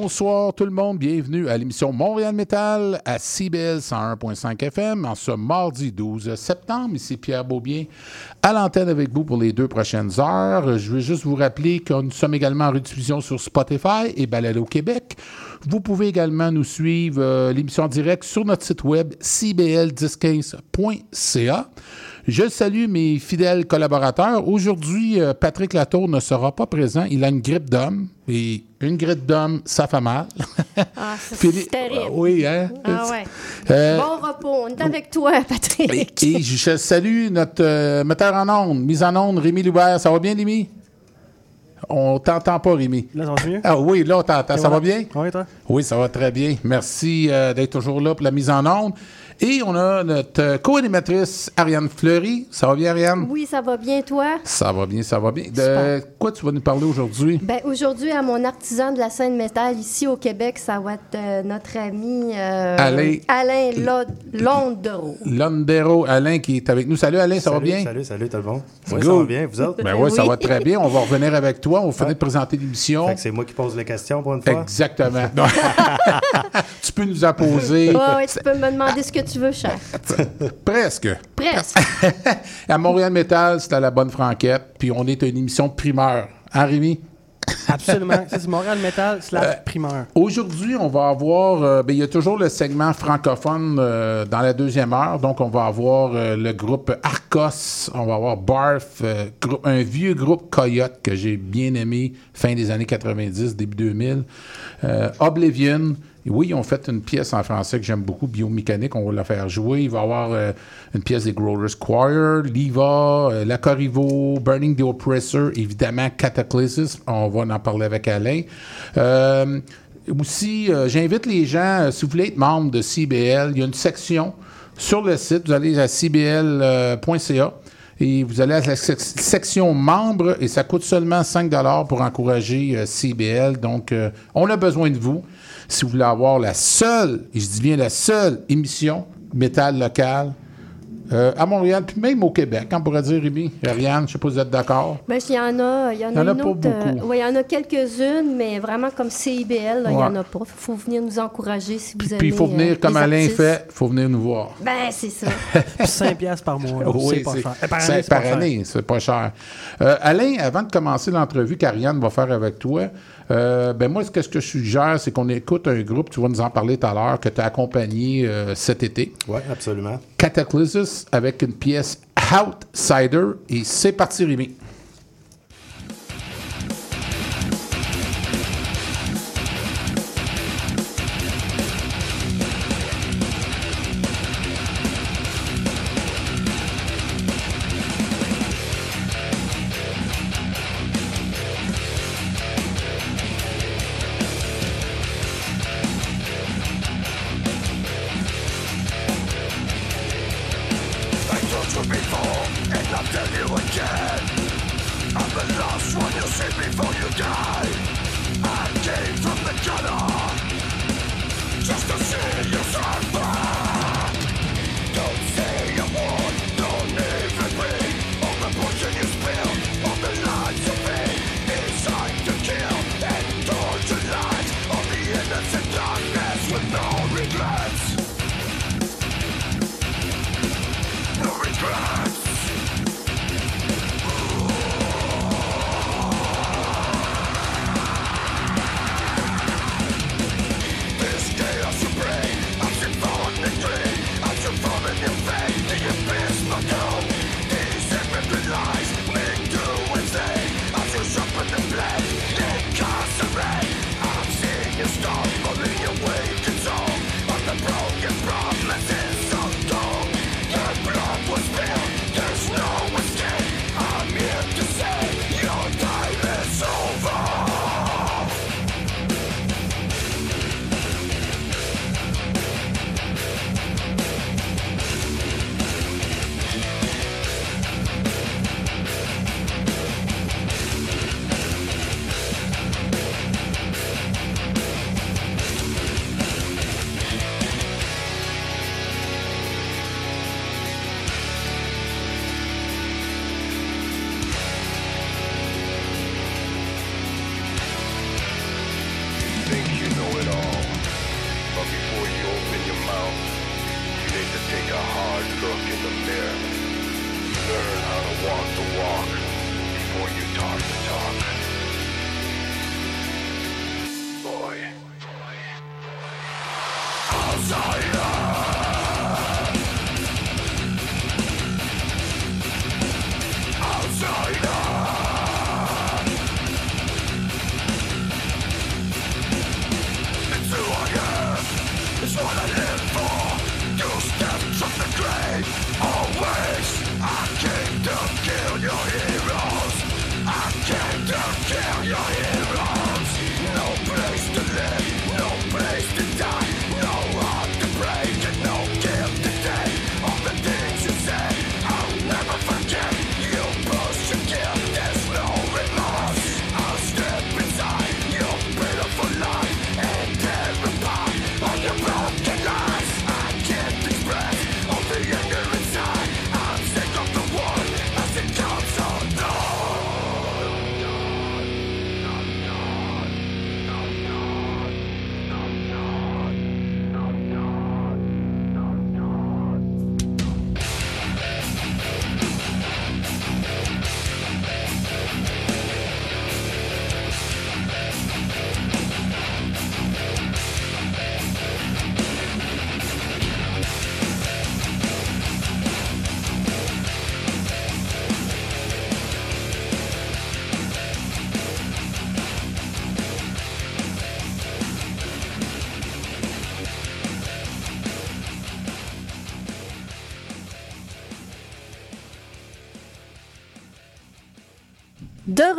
Bonsoir tout le monde, bienvenue à l'émission Montréal Métal à CBL 101.5 FM en ce mardi 12 septembre. Ici Pierre Beaubien à l'antenne avec vous pour les deux prochaines heures. Je veux juste vous rappeler que nous sommes également en rediffusion sur Spotify et Balado Québec. Vous pouvez également nous suivre euh, l'émission en direct sur notre site web cbl1015.ca. Je salue mes fidèles collaborateurs. Aujourd'hui, euh, Patrick Latour ne sera pas présent. Il a une grippe d'homme. Et une grippe d'homme, ça fait mal. Ah, c'est terrible. Ah oui, hein? Ah ouais. Euh, Bon repos. On est avec toi, Patrick. et je salue notre euh, metteur en ondes, mise en onde, Rémi Loubert. Ça va bien, Rémi? On t'entend pas, Rémi. Là, ça va mieux? Ah oui, là, on t'entend. Ça va bien? Oui, toi? Oui, ça va très bien. Merci euh, d'être toujours là pour la mise en onde. Et on a notre euh, co-animatrice, Ariane Fleury. Ça va bien, Ariane? Oui, ça va bien, toi? Ça va bien, ça va bien. De Super. quoi tu vas nous parler aujourd'hui? Ben, aujourd'hui, à mon artisan de la scène métal ici au Québec, ça va être euh, notre ami euh, Alain. Alain Lo- Londero. Londero Alain qui est avec nous. Salut Alain, ça va bien? Salut, salut tout le monde. Oui, Good. ça va bien, vous autres? Ben oui, ça Oui. va très bien. On va revenir avec toi. On va finir de présenter l'émission. Fait que c'est moi qui pose les questions pour une fois? Exactement. tu peux nous apposer. Ouais, ouais, tu peux me demander ce que tu veux, cher. Presque. Presque. à Montréal Métal, c'est à la bonne franquette. Puis on est une émission de primeur. Hein, Rémi? Absolument. C'est Montréal Metal slash Euh, primeur. Aujourd'hui, on va avoir. euh, ben, il y a toujours le segment francophone euh, dans la deuxième heure. Donc, on va avoir euh, le groupe Arcos. On va avoir Barf, euh, un vieux groupe Coyote que j'ai bien aimé fin des années 90, début 2000. Euh, Oblivion. Oui, ils ont fait une pièce en français que j'aime beaucoup, Biomécanique. On va la faire jouer. Il va y avoir euh, une pièce des Growlers Choir, Liva, euh, La Burning the Oppressor, évidemment Cataclysm. On va en parler avec Alain. Euh, aussi, euh, j'invite les gens, si vous voulez être membre de CBL, il y a une section sur le site. Vous allez à cbl.ca et vous allez à la sec- section membres et ça coûte seulement 5 pour encourager CBL. Donc, on a besoin de vous. Si vous voulez avoir la seule, et je dis bien la seule émission métal local euh, à Montréal, puis même au Québec, on pourrait dire, Rémi, Ariane, je ne sais pas si vous êtes d'accord. Ben, il y en a, il y en Il y en a a une autre. euh, beaucoup. ouais, il y en a quelques-unes, mais vraiment comme CIBL, il n'y en a pas. Il faut venir nous encourager si vous Puis aimez. puis il faut venir, euh, comme les Alain artistes. fait, il faut venir nous voir. Ben, c'est ça. 5 piastres par mois. Oui, c'est pas cher. Par année, c'est pas cher. année, c'est pas cher. Euh, Alain, avant de commencer l'entrevue qu'Ariane va faire avec toi, euh, ben moi, ce que, ce que je suggère, c'est qu'on écoute un groupe, tu vas nous en parler tout à l'heure, que tu as accompagné euh, cet été, Oui, absolument. Cataclysm, avec une pièce Outsider, et c'est parti, Rémi.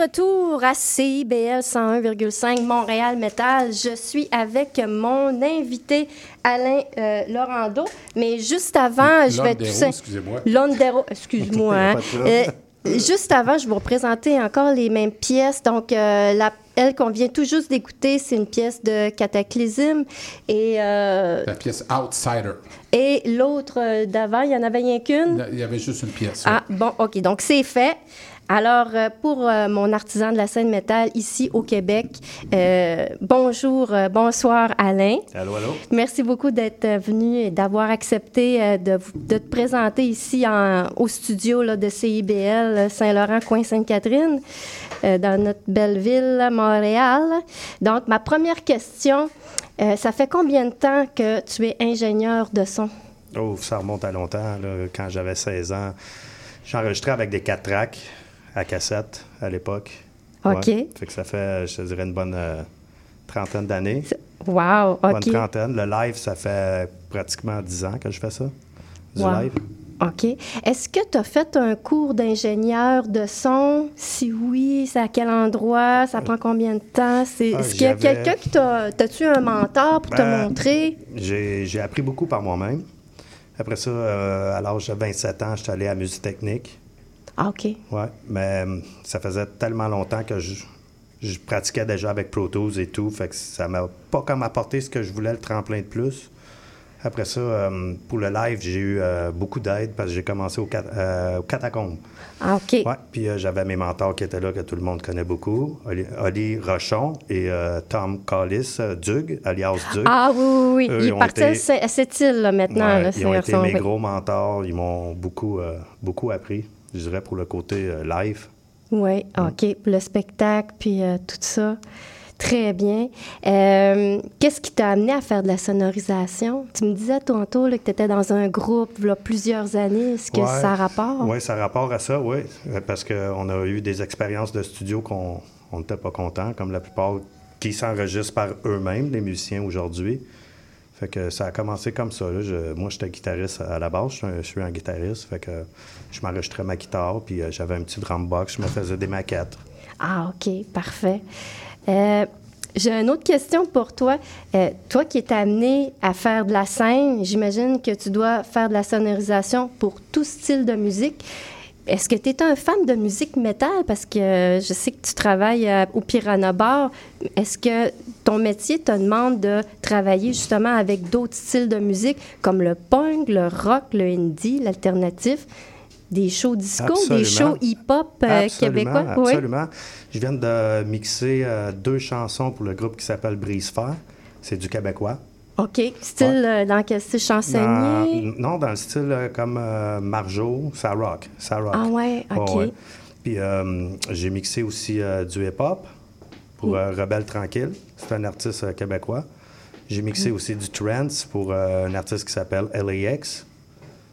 Retour à CIBL 101,5 Montréal Métal, je suis avec mon invité Alain euh, Laurando. Mais juste avant, je vais tout Londero, ça. excusez-moi. Londero, excuse-moi. hein. Euh, juste avant, je vais vous présenter encore les mêmes pièces. Donc, euh, la, elle qu'on vient tout juste d'écouter, c'est une pièce de Cataclysme. Et, euh, La pièce Outsider. et l'autre euh, d'avant, il y en avait rien qu'une? Il y avait juste une pièce. Ah, bon, OK. Donc, c'est fait. Alors, euh, pour euh, mon artisan de la scène métal ici au Québec, euh, bonjour, euh, bonsoir Alain. Allô, allô? Merci beaucoup d'être venu et d'avoir accepté de, te présenter ici en- au studio là, de CIBL Saint-Laurent, coin Sainte-Catherine, dans notre belle ville, Montréal. Donc, ma première question, ça fait combien de temps que tu es ingénieur de son? Oh, ça remonte à longtemps. là. Quand j'avais 16 ans, j'enregistrais avec des 4 tracks à cassette à l'époque. OK. Fait que ça fait, je te dirais, une bonne euh, trentaine d'années. Wow, Bonne OK. trentaine. Le live, ça fait pratiquement 10 ans que je fais ça. Du Wow. live. OK. Est-ce que tu as fait un cours d'ingénieur de son? Si oui, c'est à quel endroit? Ça prend combien de temps? Ah, est-ce qu'il y a quelqu'un qui t'a... T'as-tu un mentor pour te Ben, montrer? J'ai appris beaucoup par moi-même. Après ça, euh, à l'âge de 27 ans, j'étais allé à musique technique. Ah, OK. Ouais, mais euh, ça faisait tellement longtemps que je, je pratiquais déjà avec Pro Tools et tout, fait que ça m'a pas comme apporté ce que je voulais, le tremplin de plus. Après ça, euh, pour le live, j'ai eu euh, beaucoup d'aide parce que j'ai commencé au, cat- euh, au catacombe. Ah, OK. Ouais, puis j'avais mes mentors qui étaient là, que tout le monde connaît beaucoup, Oli, Oli Rochon et Tom Collis, Dug, alias Dug. Ah, oui, oui, oui. Eux, ils ont parti été- à ce- à cette île, là, maintenant, Ouais, là, ils ont été mes oui. gros mentors, ils m'ont beaucoup, beaucoup appris, je dirais, pour le côté euh, live. Oui, OK. Pour le spectacle, puis euh, tout ça. Très bien. Euh, qu'est-ce qui t'a amené à faire de la sonorisation? Tu me disais tantôt là, que tu étais dans un groupe il y a plusieurs années. Est-ce que Ouais. ça a rapport? Oui, ça a rapport à ça, oui. Parce qu'on a eu des expériences de studio qu'on on n'était pas content, comme la plupart qui s'enregistrent par eux-mêmes, les musiciens aujourd'hui. Fait que ça a commencé comme ça. là. Je- moi, j'étais guitariste à la base. Je suis un, je suis un guitariste. Fait que je m'enregistrais ma guitare, puis euh, j'avais un petit drum box. Je me faisais des maquettes. Ah, OK, parfait. Euh, J'ai une autre question pour toi. Euh, toi qui es amené à faire de la scène, j'imagine que tu dois faire de la sonorisation pour tout style de musique. Est-ce que tu es un fan de musique métal? Parce que je sais que tu travailles au Piranha Bar. Est-ce que ton métier te demande de travailler justement avec d'autres styles de musique comme le punk, le rock, le indie, l'alternatif? Des shows disco, des shows hip-hop euh, Absolument, québécois? Oui. Absolument. Je viens de mixer euh, deux chansons pour le groupe qui s'appelle Brise Fer. C'est du québécois. OK. Style, euh, dans quel style chansonnier? Non, dans le style euh, comme Marjo, ça rock. Ça rock. Ah ouais, OK. Puis euh, j'ai mixé aussi du hip-hop pour euh, Rebelle Tranquille. C'est un artiste québécois. J'ai mixé aussi du trance pour un artiste qui s'appelle LAX.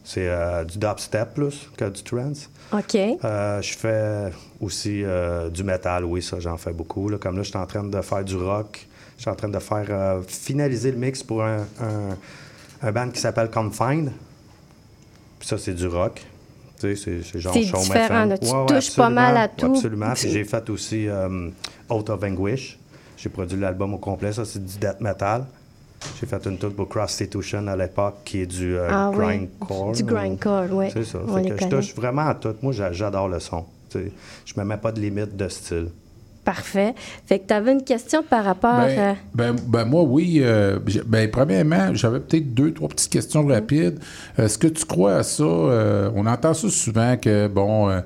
C'est euh, du dubstep plus que du trance. OK. Euh, je fais aussi euh, du métal, oui, ça, j'en fais beaucoup. là. Comme là, je suis en train de faire du rock. Je suis en train de faire finaliser le mix pour un, un, un band qui s'appelle Confined. Puis ça, c'est du rock. Tu sais, c'est- genre C'est différent, là. Tu touches pas mal à tout. Absolument. Puis j'ai fait aussi Out of Anguish. J'ai produit l'album au complet. Ça, c'est du death metal. J'ai fait une toute pour Prostitution à l'époque, qui est du euh, Ah oui. grindcore. Du grindcore, oui. C'est ça. On Fait les que je touche vraiment à tout. Moi, j'a- j'adore le son. Tu sais, je me mets pas de limite de style. Parfait. Fait que tu avais une question par rapport à... Ben, ben, ben, moi, oui. euh, ben, premièrement, j'avais peut-être deux, trois petites questions rapides. Est-ce que tu crois à ça? Euh, on entend ça souvent que, bon, euh,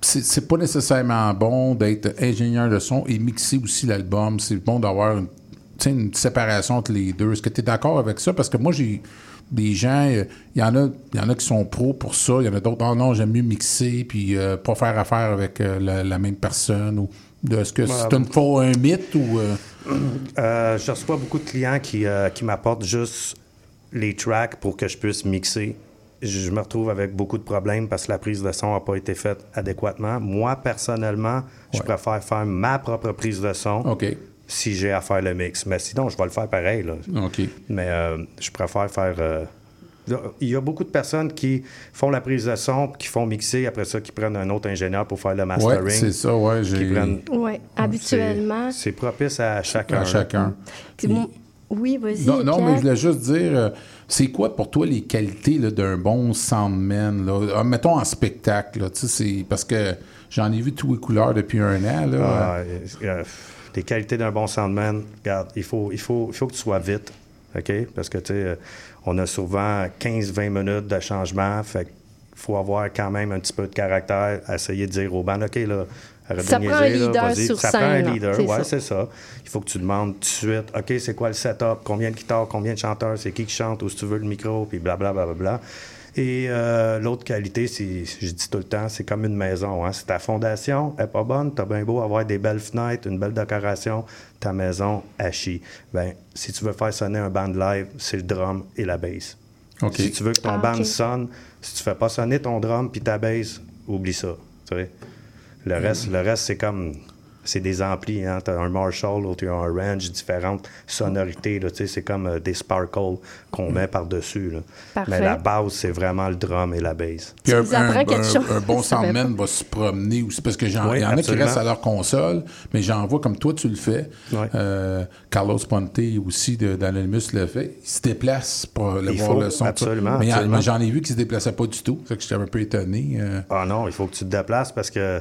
c'est pas nécessairement bon d'être ingénieur de son et mixer aussi l'album. C'est bon d'avoir une, une séparation entre les deux. Est-ce que tu es d'accord avec ça? Parce que moi, j'ai des gens, euh, il y en a y en a qui sont pros pour ça, il y en a d'autres, non, non, j'aime mieux mixer puis euh, pas faire affaire avec euh, la, la même personne. ou Est-ce que c'est une faux un mythe ou... je reçois beaucoup de clients qui, qui m'apportent juste les tracks pour que je puisse mixer. Je, je me retrouve avec beaucoup de problèmes parce que la prise de son n'a pas été faite adéquatement. Moi, personnellement, je préfère faire ma propre prise de son OK. Si j'ai à faire le mix. Mais sinon, je vais le faire pareil. Là. OK. Mais euh, je préfère faire. euh, Il y a beaucoup de personnes qui font la prise de son, qui font mixer, après ça, qui prennent un autre ingénieur pour faire le mastering. Ouais, c'est ça, ouais. qui J'ai... prennent- Oui, habituellement. C'est c'est propice à chacun. À chacun. Oui, vas-y. Non, non, mais je voulais juste dire, euh, c'est quoi pour toi les qualités là, d'un bon soundman? Là? Ah, mettons en spectacle, là, tu sais, c'est parce que j'en ai vu tous les couleurs depuis un an. Là. Ah, euh, les qualités d'un bon soundman, regarde, il faut, il faut, il faut que tu sois vite, OK? Parce que, tu sais, euh, on a souvent 15-20 minutes de changement, fait qu'il faut avoir quand même un petit peu de caractère, essayer de dire au band, OK, là, Ça prend un là, leader sur Ça prend un leader, ça. c'est ça. Il faut que tu demandes tout de suite, OK, c'est quoi le setup, combien de guitares, combien de chanteurs, c'est qui qui chante, où si tu veux le micro, puis blablabla. Bla, bla, bla. Et euh, l'autre qualité, c'est, je dis tout le temps, c'est comme une maison. Hein. Si ta fondation n'est pas bonne, t'as bien beau avoir des belles fenêtres, une belle décoration, ta maison a chie. Ben, si tu veux faire sonner un band live, c'est le drum et la bass. OK. Si tu veux que ton Ah, band sonne, si tu fais pas sonner ton drum puis ta bass, oublie ça. tu sais. Le reste, le reste c'est comme. C'est des amplis, hein. T'as un Marshall, l'autre, il y a un range, différentes sonorités, là, tu sais. C'est comme euh, des sparkles qu'on met par-dessus, là. Parfait. Mais la base, c'est vraiment le drum et la bass. Puis Tu un, un- quelque un- chose. un bon soundman va se promener aussi, parce que j'en- il Oui, y en a qui restent à leur console, mais j'en vois comme toi tu le fais. Euh, Carlos Ponte aussi d'Anonymous le fait. Il se déplace pour aller Il voir faut, le son. absolument, Mais j'en ai vu qui se déplaçaient pas du tout. C'est que j'étais un peu étonné. euh. Ah non, il faut que tu te déplaces parce que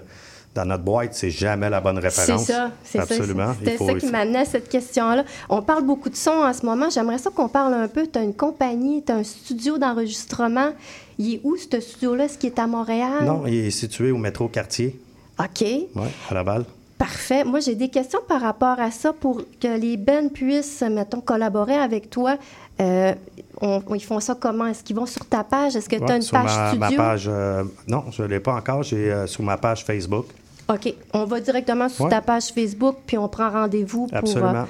dans notre boîte, c'est jamais la bonne C'est référence. ça, c'est ça. Absolument. C'était ça qui m'amenait à cette question-là. On parle beaucoup de son en ce moment. J'aimerais ça qu'on parle un peu. Tu as une compagnie, tu as un studio d'enregistrement. Il est où, ce studio-là? Est-ce qu'il est à Montréal? Non, il est situé au métro Quartier, OK. ouais, à Laval. Parfait. Moi, j'ai des questions par rapport à ça pour que les bands puissent, mettons, collaborer avec toi. Euh, on- ils font ça comment? Est-ce qu'ils vont sur ta page? Est-ce que tu as Ouais, une sur page ma, ma studio? page, euh, non, je ne l'ai pas encore. J'ai euh, sur ma page Facebook. OK. On va directement sur Ouais. ta page Facebook, puis on prend rendez-vous pour... Absolument.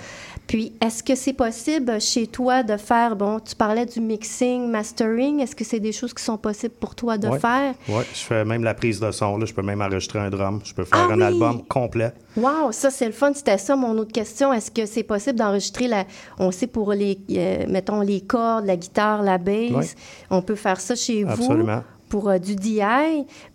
Puis, est-ce que c'est possible chez toi de faire, bon, tu parlais du mixing, mastering, est-ce que c'est des choses qui sont possibles pour toi de Ouais. faire? Oui, je fais même la prise de son. Là. Je peux même enregistrer un drum. Je peux faire Ah un oui! album complet. Wow, ça c'est le fun. C'était ça mon autre question. Est-ce que c'est possible d'enregistrer la, on sait pour les, euh, mettons les cordes, la guitare, la Ouais. on peut faire ça chez vous? Absolument. Pour euh, du DI,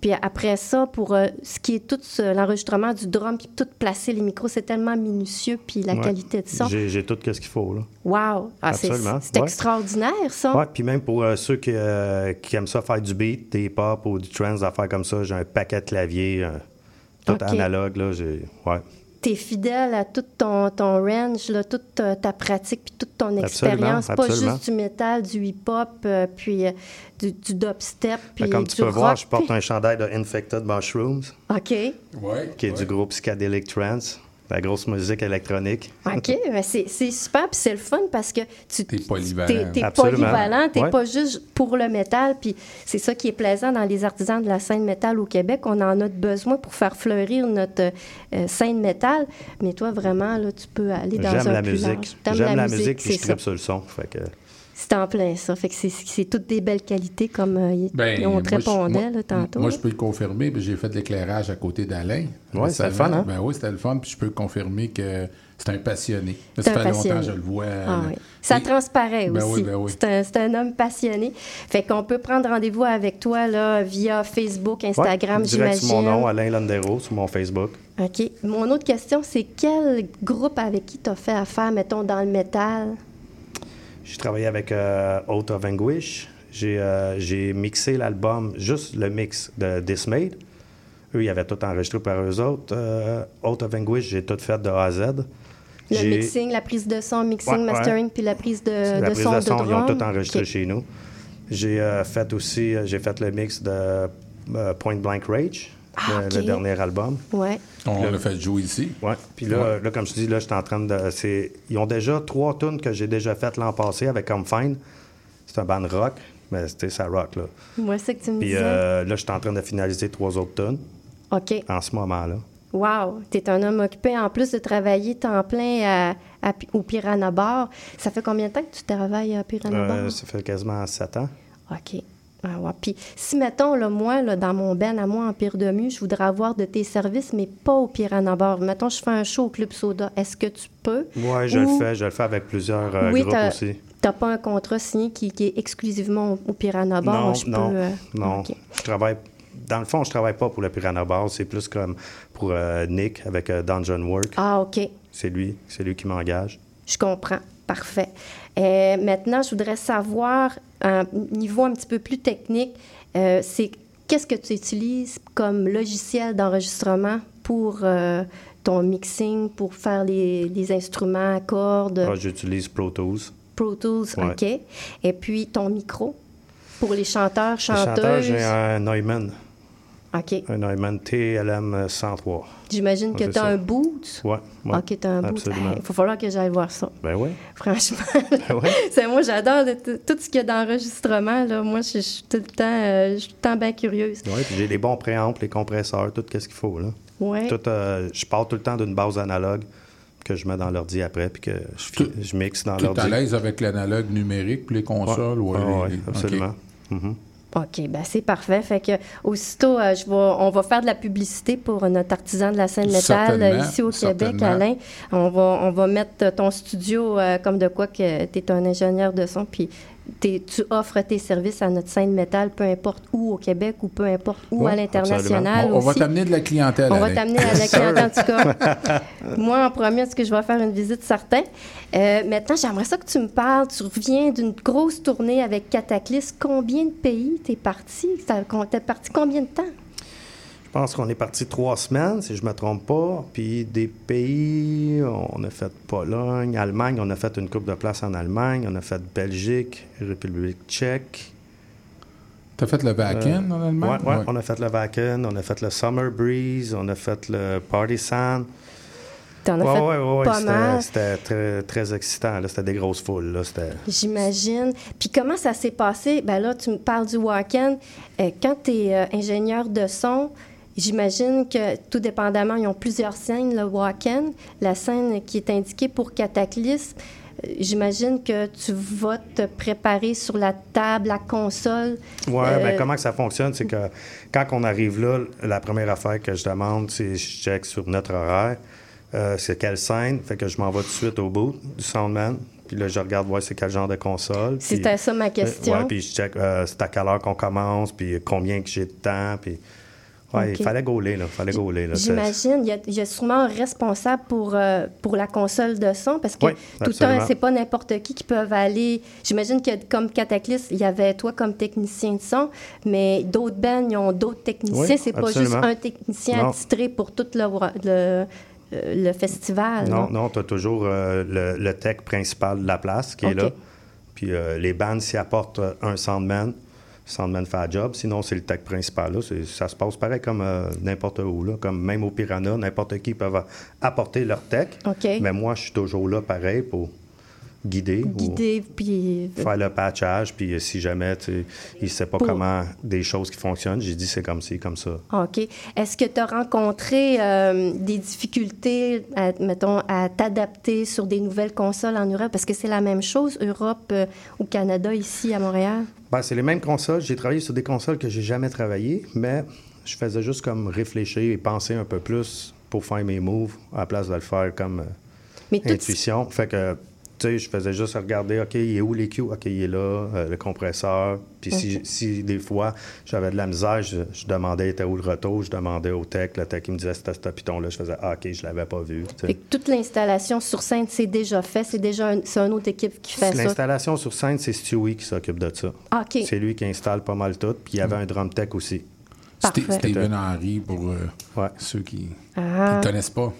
puis après ça pour euh, ce qui est tout l'enregistrement du drum, puis tout placer les micros, c'est tellement minutieux, puis la Ouais. qualité de son. J'ai tout ce qu'il faut. Là. Wow, ah, Absolument, c'est ouais. extraordinaire ça. Ouais, puis même pour euh, ceux qui, qui aiment ça faire du beat, des pop ou du trance, affaires comme ça, j'ai un paquet de claviers, tout analogue. Là, j'ai, ouais. Tu es fidèle à tout ton, ton range, là, toute ta, ta pratique, puis toute ton expérience. Pas absolument. juste du métal, du hip-hop, euh, puis euh, du, du dubstep, puis comme du tu peux rock. voir, je porte puis- un chandail de Infected Mushrooms, OK. Ouais. qui est du groupe Psychedelic Trance. La grosse musique électronique. OK, mais c'est c'est super, puis c'est le fun parce que tu T'es polyvalent. t'es- t'es Absolument. polyvalent, Ouais. pas juste pour le métal, puis c'est ça qui est plaisant dans les artisans de la scène métal au Québec. On en a besoin pour faire fleurir notre euh, scène métal, mais toi, vraiment, là, tu peux aller dans un J'aime la plus musique. J'aime la musique, puis je tripe sur le son. Fait que, C'est en plein ça. Fait que c'est- c'est toutes des belles qualités comme euh, Ben, on te répondait moi- là, tantôt. Moi, je peux le confirmer. puis J'ai fait de l'éclairage à côté d'Alain. Ouais, c'était le fun, hein? Ben oui, c'était le fun. Puis je peux confirmer que c'est un passionné. Ça fait passionné. longtemps que je le vois. Ah oui. Ça Et- transparaît Ben aussi. oui, ben oui. C'est un, c'est un homme passionné. Fait qu'on peut prendre rendez-vous avec toi là, via Facebook, ouais, Instagram, direct sur j'imagine. mon nom, Alain Landero, sur mon Facebook. OK. Mon autre question, c'est quel groupe avec qui tu as fait affaire, mettons, dans le métal? J'ai travaillé avec euh, Out of Anguish. J'ai euh, j'ai mixé l'album, juste le mix de Dismayed. Eux, ils avaient tout enregistré par eux autres. Euh, Out of Anguish, j'ai tout fait de A à Z. Le J'ai- mixing, la prise de son, mixing, Ouais, ouais. mastering, puis la prise de, La de prise son de de son, ils ont tout enregistré chez nous. J'ai euh, fait aussi, euh, j'ai fait le mix de Point Blank Rage, Ah, le, le dernier album. Ouais. On l'a fait jouer ici. Ouais. Puis là, là, comme je te dis, là, je suis en train de. c'est- Ils ont déjà trois tunes que j'ai déjà faites l'an passé avec Comme Fine. C'est un band rock, mais c'était ça rock, là. Moi, c'est que tu me Puis disais. euh, là, je suis en train de finaliser trois autres tunes OK. en ce moment-là. Wow, tu es un homme occupé. En plus de travailler temps plein à- à- au Piranha Bar, ça fait combien de temps que tu travailles à Piranha Euh, Bar? ça fait quasiment sept ans. OK. Ah ouais. Puis si, mettons, là, moi, là, dans mon ben à moi, Empire de Mu, je voudrais avoir de tes services, mais pas au Piranha Bar. Mettons, je fais un show au Club Soda. Est-ce que tu peux? Ouais, je Ou- le fais. Je le fais avec plusieurs euh, oui, groupes aussi. T'as pas un contrat signé qui, qui est exclusivement au, au Piranha Bar? Non, je non, peux, euh, non. Je travaille. Dans le fond, je travaille pas pour le Piranha Bar. C'est plus comme pour euh, Nick avec euh, Dungeon Work. Ah, OK. C'est lui, c'est lui qui m'engage. Je comprends. Parfait. Euh, maintenant, je voudrais savoir, un niveau un petit peu plus technique, euh, c'est qu'est-ce que tu utilises comme logiciel d'enregistrement pour euh, ton mixing, pour faire les, les instruments, cordes, Ah, J'utilise Pro Tools. Pro Tools, Ouais. OK. Et puis ton micro pour les chanteurs, Le chanteur, chanteuses? j'ai un Neumann. OK. Un Neumann TLM 103. J'imagine que tu as ça. un boot. Ouais. ouais. OK, tu as un boot. Il va falloir que j'aille voir ça. Ben oui. Franchement. Ben ouais. C'est moi, j'adore tout ce qu'il y a d'enregistrement. Là. Moi, je suis tout le temps, euh, je suis tout le temps bien curieuse. Ouais, puis j'ai les bons préamples, les compresseurs, tout ce qu'il faut. Là. Ouais. Tout, euh, je pars tout le temps d'une base analogue que je mets dans l'ordi après, puis que je, fi- Tout- je mixe dans Tu es à l'ordi. l'aise avec l'analogue numérique puis les consoles? Ouais. ouais, Ah ouais, absolument. Mhm. OK, ben c'est parfait. Fait que aussitôt, euh, je vais, on va faire de la publicité pour notre artisan de la scène métal euh, ici au Québec. Alain. On va, on va mettre ton studio euh, comme de quoi que tu es un ingénieur de son, puis tu offres tes services à notre scène métal, peu importe où au Québec ou peu importe où à l'international On, on va t'amener de la clientèle. On va t'amener à la clientèle, en tout cas. Moi, en premier, est-ce que je vais faire une visite certain? Euh, maintenant, j'aimerais ça que tu me parles. Tu reviens d'une grosse tournée avec Cataclysme. Combien de pays t'es parti? T'es parti combien de temps? Je pense qu'on est parti trois semaines, si je ne me trompe pas. Puis des pays, on a fait Pologne, Allemagne, on a fait une coupe de place en Allemagne, on a fait Belgique, République tchèque. T'as fait le back-end en Ouais, Allemagne? ouais, on a fait le Wacken, on a fait le Summer Breeze, on a fait le Party Sand. T'en as Ouais, fait ouais, ouais, ouais, pas c'était- mal. C'était très, très excitant. là. C'était des grosses foules. Là. C'était... J'imagine. Puis comment ça s'est passé? Ben là, tu me parles du Wacken. Euh, quand tu es ingénieur de son, j'imagine que tout dépendamment, ils ont plusieurs scènes, le Wacken. La scène qui est indiquée pour Cataclysme, euh, j'imagine que tu vas te préparer sur la table, la console. Ouais, Euh, ben, comment que ça fonctionne, c'est que quand on arrive là, la première affaire que je demande, c'est je check sur notre horaire, euh, c'est quelle scène, fait que je m'en vais tout de suite au bout du soundman, puis là je regarde voir c'est quel genre de console. C'était ça ma question. Ouais, puis je check euh, c'est à quelle heure qu'on commence, puis combien que j'ai de temps, puis ouais, il fallait gauler là, fallait gauler là. J'imagine, il y, a, il y a sûrement un responsable pour, euh, pour la console de son, parce que Oui, tout le temps, c'est pas n'importe qui qui peuvent aller. J'imagine que comme Cataclysme, il y avait toi comme technicien de son, mais d'autres bands, ils ont d'autres techniciens. Oui, c'est pas juste un technicien attitré pour tout le, le, euh, le festival. Non, non, tu as toujours euh, le, le tech principal de la place qui est là. Puis euh, les bands s'y apportent un soundman. Soundman fait la job. Sinon, c'est le tech principal. Là. Ça se passe pareil comme euh, n'importe où. Là. Comme même au Piranha, n'importe qui peut apporter leur tech. Mais moi, je suis toujours là pareil pour guider. Guider, puis... faire le patchage. Puis euh, si jamais tu il ne sait pas Pour- comment des choses qui fonctionnent, j'ai dit c'est comme ci, comme ça. OK. Est-ce que tu as rencontré euh, des difficultés, à, mettons, à t'adapter sur des nouvelles consoles en Europe? Parce que c'est la même chose, Europe euh, ou Canada, ici à Montréal? Ben, c'est les mêmes consoles. J'ai travaillé sur des consoles que j'ai jamais travaillé, mais je faisais juste comme réfléchir et penser un peu plus pour faire mes moves à la place de le faire comme euh, Mais tout, intuition. Fait que, sais, je faisais juste regarder, OK, il est où les OK, il est là, euh, le compresseur. Puis si, si des fois j'avais de la misère, je, je demandais, était où le retour, je demandais au tech, le tech il me disait, c'était ce piton-là. Je faisais, ah, OK, je l'avais pas vu. fait que toute l'installation sur scène, c'est déjà fait. C'est déjà un, c'est une autre équipe qui fait ça. L'installation sur scène, c'est Stewie qui s'occupe de ça. Ah, OK. C'est lui qui installe pas mal tout. Puis il y avait un drum tech aussi. Parfait. Steven Henry, pour euh, Ouais. ceux qui Ah. ne connaissent pas.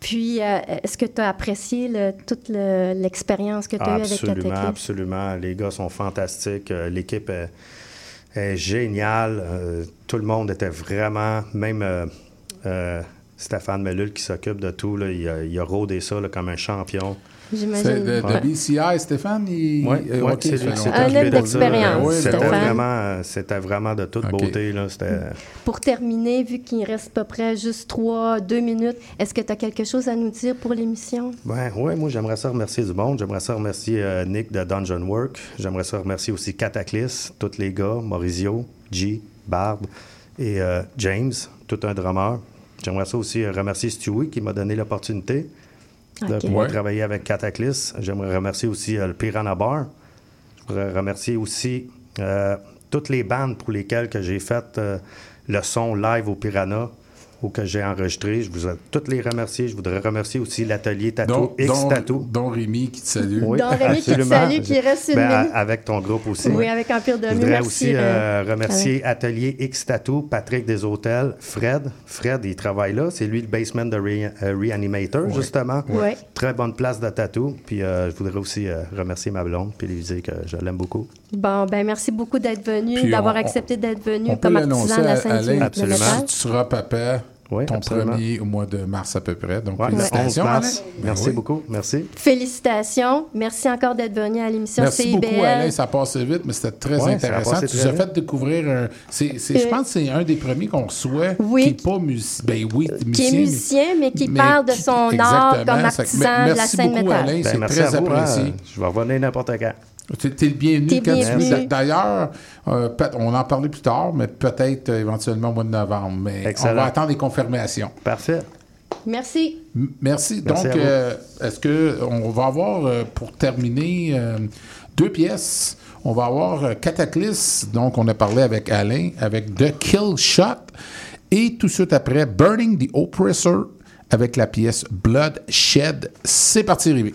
Puis, euh, est-ce que tu as apprécié le- toute le- l'expérience que tu as eue avec Absolument, absolument. Les gars sont fantastiques. Euh, L'équipe est, est géniale. Euh, tout le monde était vraiment, même euh, Stéphane Mellul qui s'occupe de tout, là, il, a, il a rôdé ça là, comme un champion. C'est J'imagine. de, de Ouais. BCI, Stéphane? Il, Ouais, euh, ouais, c'est lui qui. Un homme d'expérience, Ouais, C'était vraiment, euh, c'était vraiment de toute beauté. Là. C'était, Pour terminer, vu qu'il reste à peu près juste trois, deux minutes, est-ce que tu as quelque chose à nous dire pour l'émission? Ouais, ouais, moi j'aimerais ça remercier du monde. J'aimerais ça remercier euh, Nick de Dungeon Work. J'aimerais ça remercier aussi Cataclysm, tous les gars, Maurizio, G, Barb et euh, James, tout un drummer. J'aimerais ça aussi euh, remercier Stewie qui m'a donné l'opportunité de Ok. pouvoir Ouais. travailler avec Cataclysm. J'aimerais remercier aussi euh, le Piranha Bar. Je voudrais remercier aussi euh, toutes les bandes pour lesquelles que j'ai fait euh, le son live au Piranha ou que j'ai enregistré. Je voudrais toutes les remercier. Je voudrais remercier aussi l'atelier Tattoo Dont, X Tattoo. dont Rémi qui te salue. Oui, Don Rémi qui te salue, qui reste une Ben, minute. Avec ton groupe aussi. Oui, avec Empire de Je voudrais Merci. aussi euh, euh, remercier Atelier X Tattoo, Patrick des Hôtels, Fred. Fred, il travaille là. C'est lui le basement de Re- euh, Reanimator, justement. Ouais. Très bonne place de tatou. Puis euh, je voudrais aussi euh, remercier ma blonde puis lui dire que je l'aime beaucoup. Bon, ben merci beaucoup d'être venu, d'avoir accepté d'être venu On comme artisan de la Alain. Absolument. métal. Tu seras papa Oui, ton absolument. premier au mois de mars à peu près. Donc, Ouais, le 11 félicitations, mars. Alain. Ben Merci oui. beaucoup. Merci. Félicitations. Merci encore d'être venu à l'émission Merci CIBL. beaucoup, Alain. Ça passait vite, mais c'était très Ouais, intéressant. Tu nous as fait découvrir un. c'est- c'est- je Euh, pense que c'est un des premiers qu'on reçoit Oui. qui n'est pas musicien. Ben oui, musicien. qui est musicien, mais qui mais parle de son art comme artisan de la merci scène beaucoup, métal. Alain. Ben, C'est merci très vous. apprécié. hein. Je vais revenir n'importe quand. T'es le bienvenu quand tu bienvenu. veux. D'ailleurs, euh, on en parlait plus tard, mais peut-être euh, éventuellement au mois de novembre. Mais Excellent. on va attendre les confirmations. Parfait. Merci. M- Merci. Merci Donc, euh, est-ce que on va avoir, euh, pour terminer, euh, deux pièces. On va avoir euh, Cataclysm, donc on a parlé avec Alain, avec The Kill Shot, et tout de suite après, Burning the Oppressor, avec la pièce Blood Shed. C'est parti, Rivé.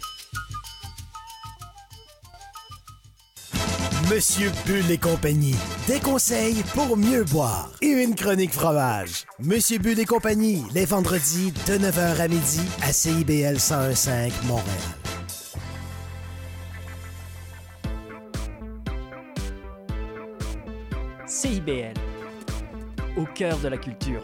Monsieur Bull et compagnie, des conseils pour mieux boire et une chronique fromage. Monsieur Bull et compagnie, les vendredis de 9h à midi à CIBL 101.5 Montréal. CIBL, au cœur de la culture.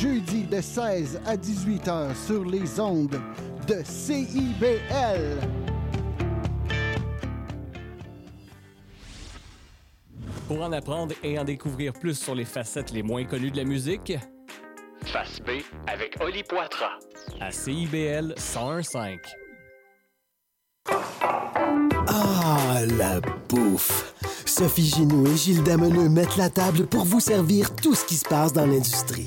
Jeudis de 16 à 18 heures sur les ondes de CIBL. Pour en apprendre et en découvrir plus sur les facettes les moins connues de la musique, Face B avec Oli Poitras. à CIBL 101.5. Ah, la bouffe! Sophie Ginou et Gilles Dameneux mettent la table pour vous servir tout ce qui se passe dans l'industrie.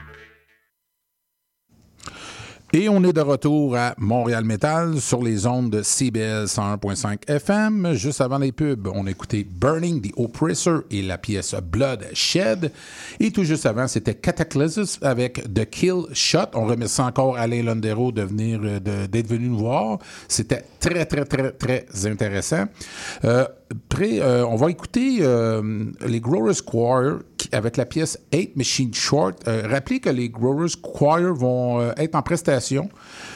Et on est de retour à Montréal Metal sur les ondes de CBL 101.5 FM. Juste avant les pubs, on a écouté Burning the Oppressor et la pièce Blood Shed. Et tout juste avant, c'était Cataclysm avec The Kill Shot. On remercie encore Alain Londero de venir, euh, d'être venu nous voir. C'était très, très, très, très intéressant. Euh, après, euh, on va écouter euh, les Growers Choir avec la pièce 8 Machine Short. Euh, rappelez que les Growers Choir vont euh, être en prestation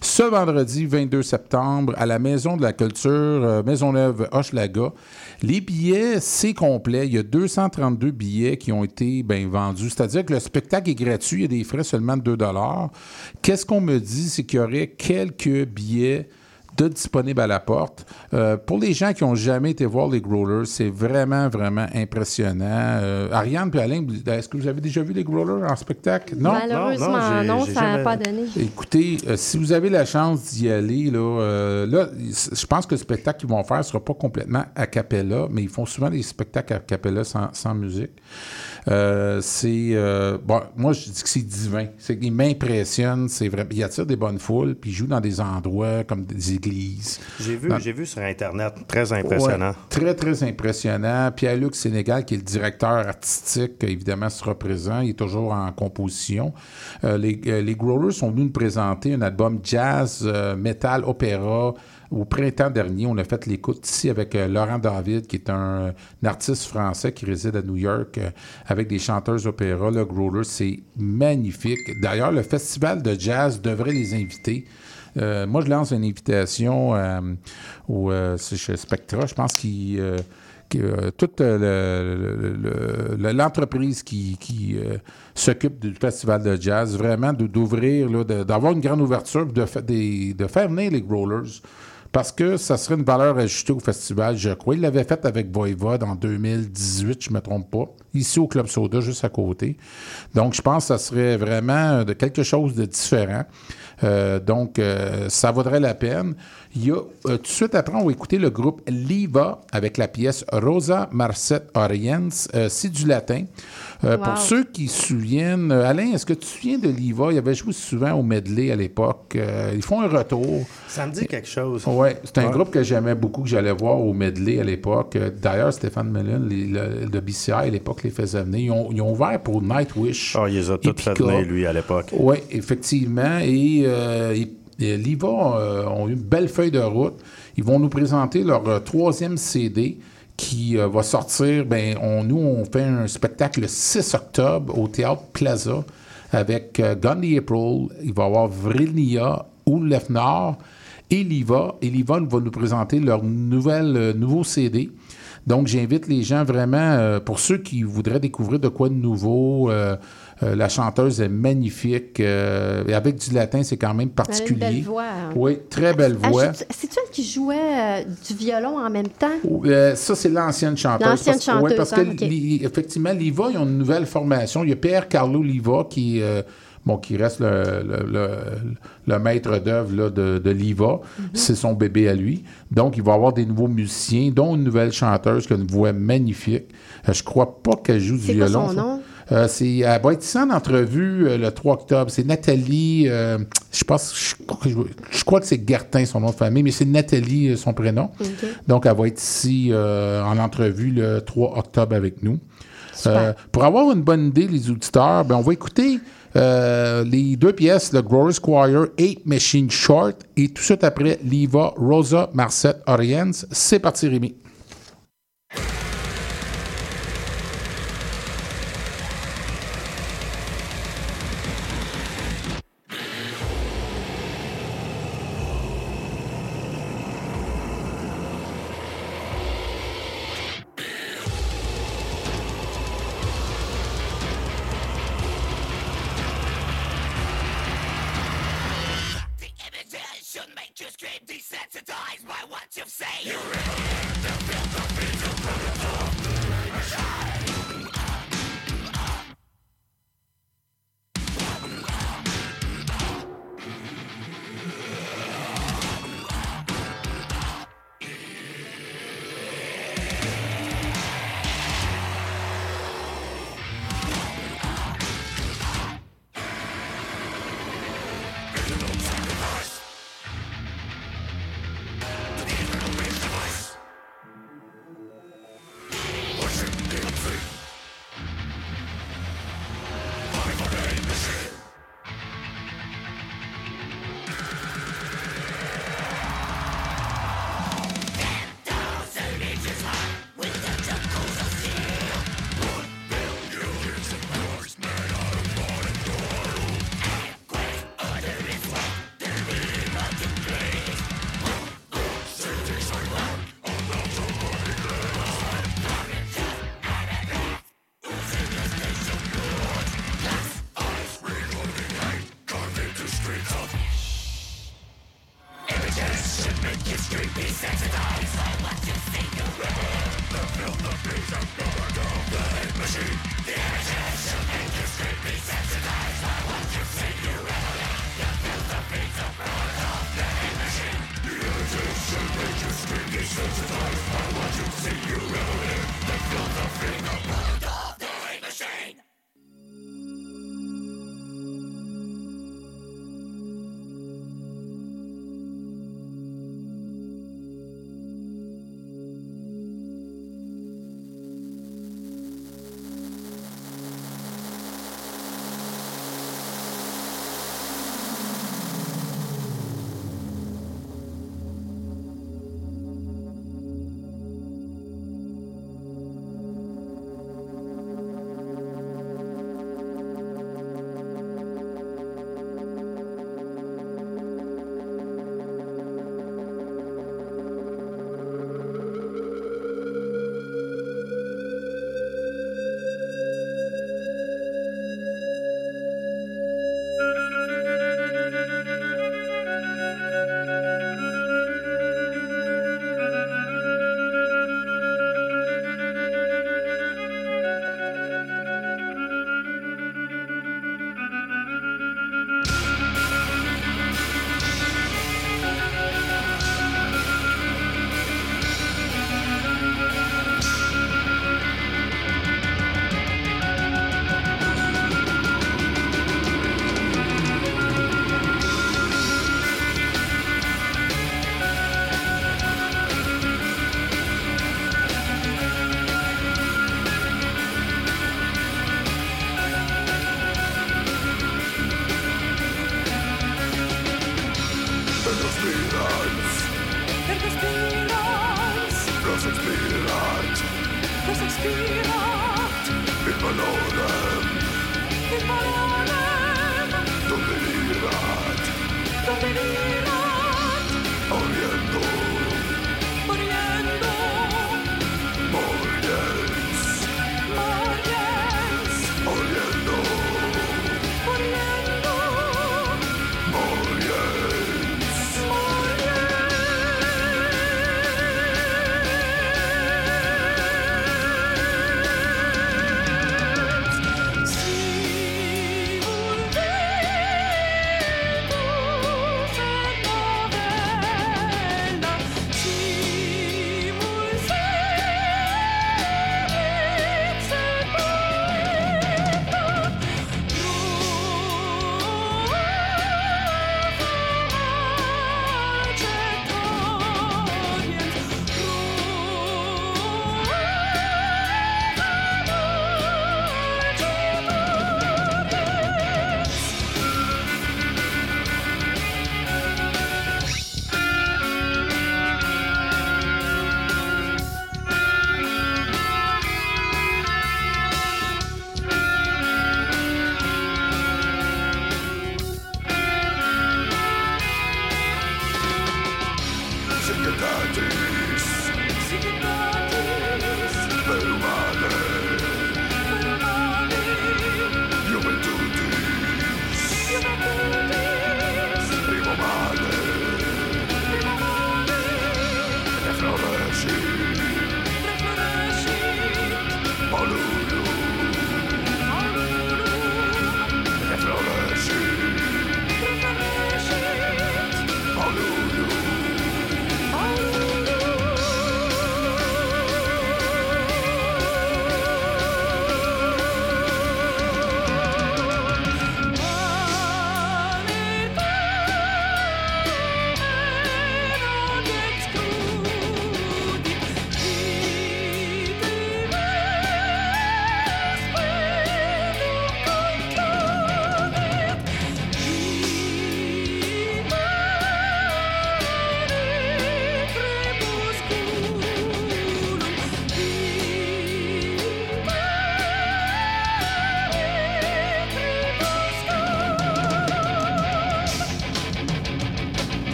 ce vendredi 22 septembre à la Maison de la Culture, euh, Maisonneuve Hochelaga. Les billets, c'est complet. Il y a 232 billets qui ont été ben, vendus. C'est-à-dire que le spectacle est gratuit. Il y a des frais seulement de 2 Qu'est-ce qu'on me dit? C'est qu'il y aurait quelques billets de disponibles à la porte. Euh, pour les gens qui n'ont jamais été voir les Growlers, c'est vraiment, vraiment impressionnant. Euh, Ariane puis Alain, est-ce que vous avez déjà vu les Growlers en spectacle? Non? Malheureusement, non, ça n'a pas donné. Écoutez, euh, si vous avez la chance d'y aller, là, euh, là, je pense que le spectacle qu'ils vont faire ne sera pas complètement a cappella, mais ils font souvent des spectacles a cappella sans, sans musique. Euh, c'est euh, bon, moi je dis que c'est divin. C'est qu'il m'impressionne, c'est vrai. Il attire des bonnes foules, puis il joue dans des endroits comme des églises. J'ai vu, Dans- j'ai vu sur Internet, très impressionnant. Ouais, très, très impressionnant. Pierre-Luc Sénégal, qui est le directeur artistique, évidemment, sera présent. Il est toujours en composition. Euh, les, euh, les Growlers sont venus nous présenter un album jazz, metal, opéra. Au printemps dernier, on a fait l'écoute ici avec euh, Laurent David, qui est un, artiste français qui réside à New York, euh, avec des chanteurs opéra. Le Growlers, c'est magnifique. D'ailleurs, le festival de jazz devrait les inviter. Euh, moi, je lance une invitation au chez Spectra. Je pense qu'il toute le- le- le- l'entreprise qui, s'occupe du festival de jazz, vraiment d'ouvrir, d'avoir une grande ouverture, de, fa- de faire venir les growlers. Parce que ça serait une valeur ajoutée au festival, je crois. Il l'avait fait avec Voivod en 2018, je ne me trompe pas, ici au Club Soda, juste à côté. Donc, je pense que ça serait vraiment euh, de quelque chose de différent. Euh, donc, euh, ça vaudrait la peine. Il y a, euh, tout de suite après, on va écouter le groupe Liva avec la pièce Rosa Marcet Oriens. Euh, c'est du latin. Euh, Wow. Pour ceux qui se souviennent, Alain, est-ce que tu te souviens de Liva? Il avait joué souvent au medley à l'époque. Euh, ils font un retour. Ça me dit quelque chose. Oui, c'est un Ouais. groupe que j'aimais beaucoup, que j'allais voir au medley à l'époque. D'ailleurs, Stéphane Mellon, de BCI à l'époque, les faisait venir. Ils ont, ils ont ouvert pour Nightwish. Ah, il les a toutes fait venir, lui, à l'époque. Oui, effectivement. Et, euh, et- et l'IVA euh, ont eu une belle feuille de route. Ils vont nous présenter leur euh, troisième CD qui euh, va sortir. Ben, nous, on fait un spectacle le 6 octobre au Théâtre Plaza avec the April. Il va y avoir Vrilnia, Oulef Nord et l'IVA. Et l'IVA va nous présenter leur nouveau CD. Donc, j'invite les gens vraiment, pour ceux qui voudraient découvrir de quoi de nouveau, euh, la chanteuse est magnifique. euh, et avec du latin, c'est quand même Elle a une particulier. belle voix. hein. Oui, très belle Ah, voix. C'est-tu elle qui jouait euh, du violon en même temps? Euh, ça, c'est l'ancienne chanteuse. L'ancienne chanteuse, parce que, hein, effectivement, l'IVA, ils ont une nouvelle formation. Il y a Pierre Carlo Liva qui, bon, qui reste le, le- le- le maître d'œuvre là, de, de l'IVA. Mhm. C'est son bébé à lui. Donc, il va y avoir des nouveaux musiciens, dont une nouvelle chanteuse qui a une voix magnifique. Je crois pas qu'elle joue du quoi violon. son ça. nom? Euh, c'est, elle va être ici en entrevue euh, le 3 octobre. C'est Nathalie, euh, je pense, je, crois que- je crois que c'est Gertin, son nom de famille, mais c'est Nathalie, euh, son prénom. Donc, elle va être ici euh, en entrevue le 3 octobre avec nous. Euh, pour avoir une bonne idée, les auditeurs, ben, on va écouter euh, les deux pièces, le Glorious Choir, 8 Machine Short, et tout de suite après, Liva, Rosa, Marcet, Oriens. C'est parti, Rémi.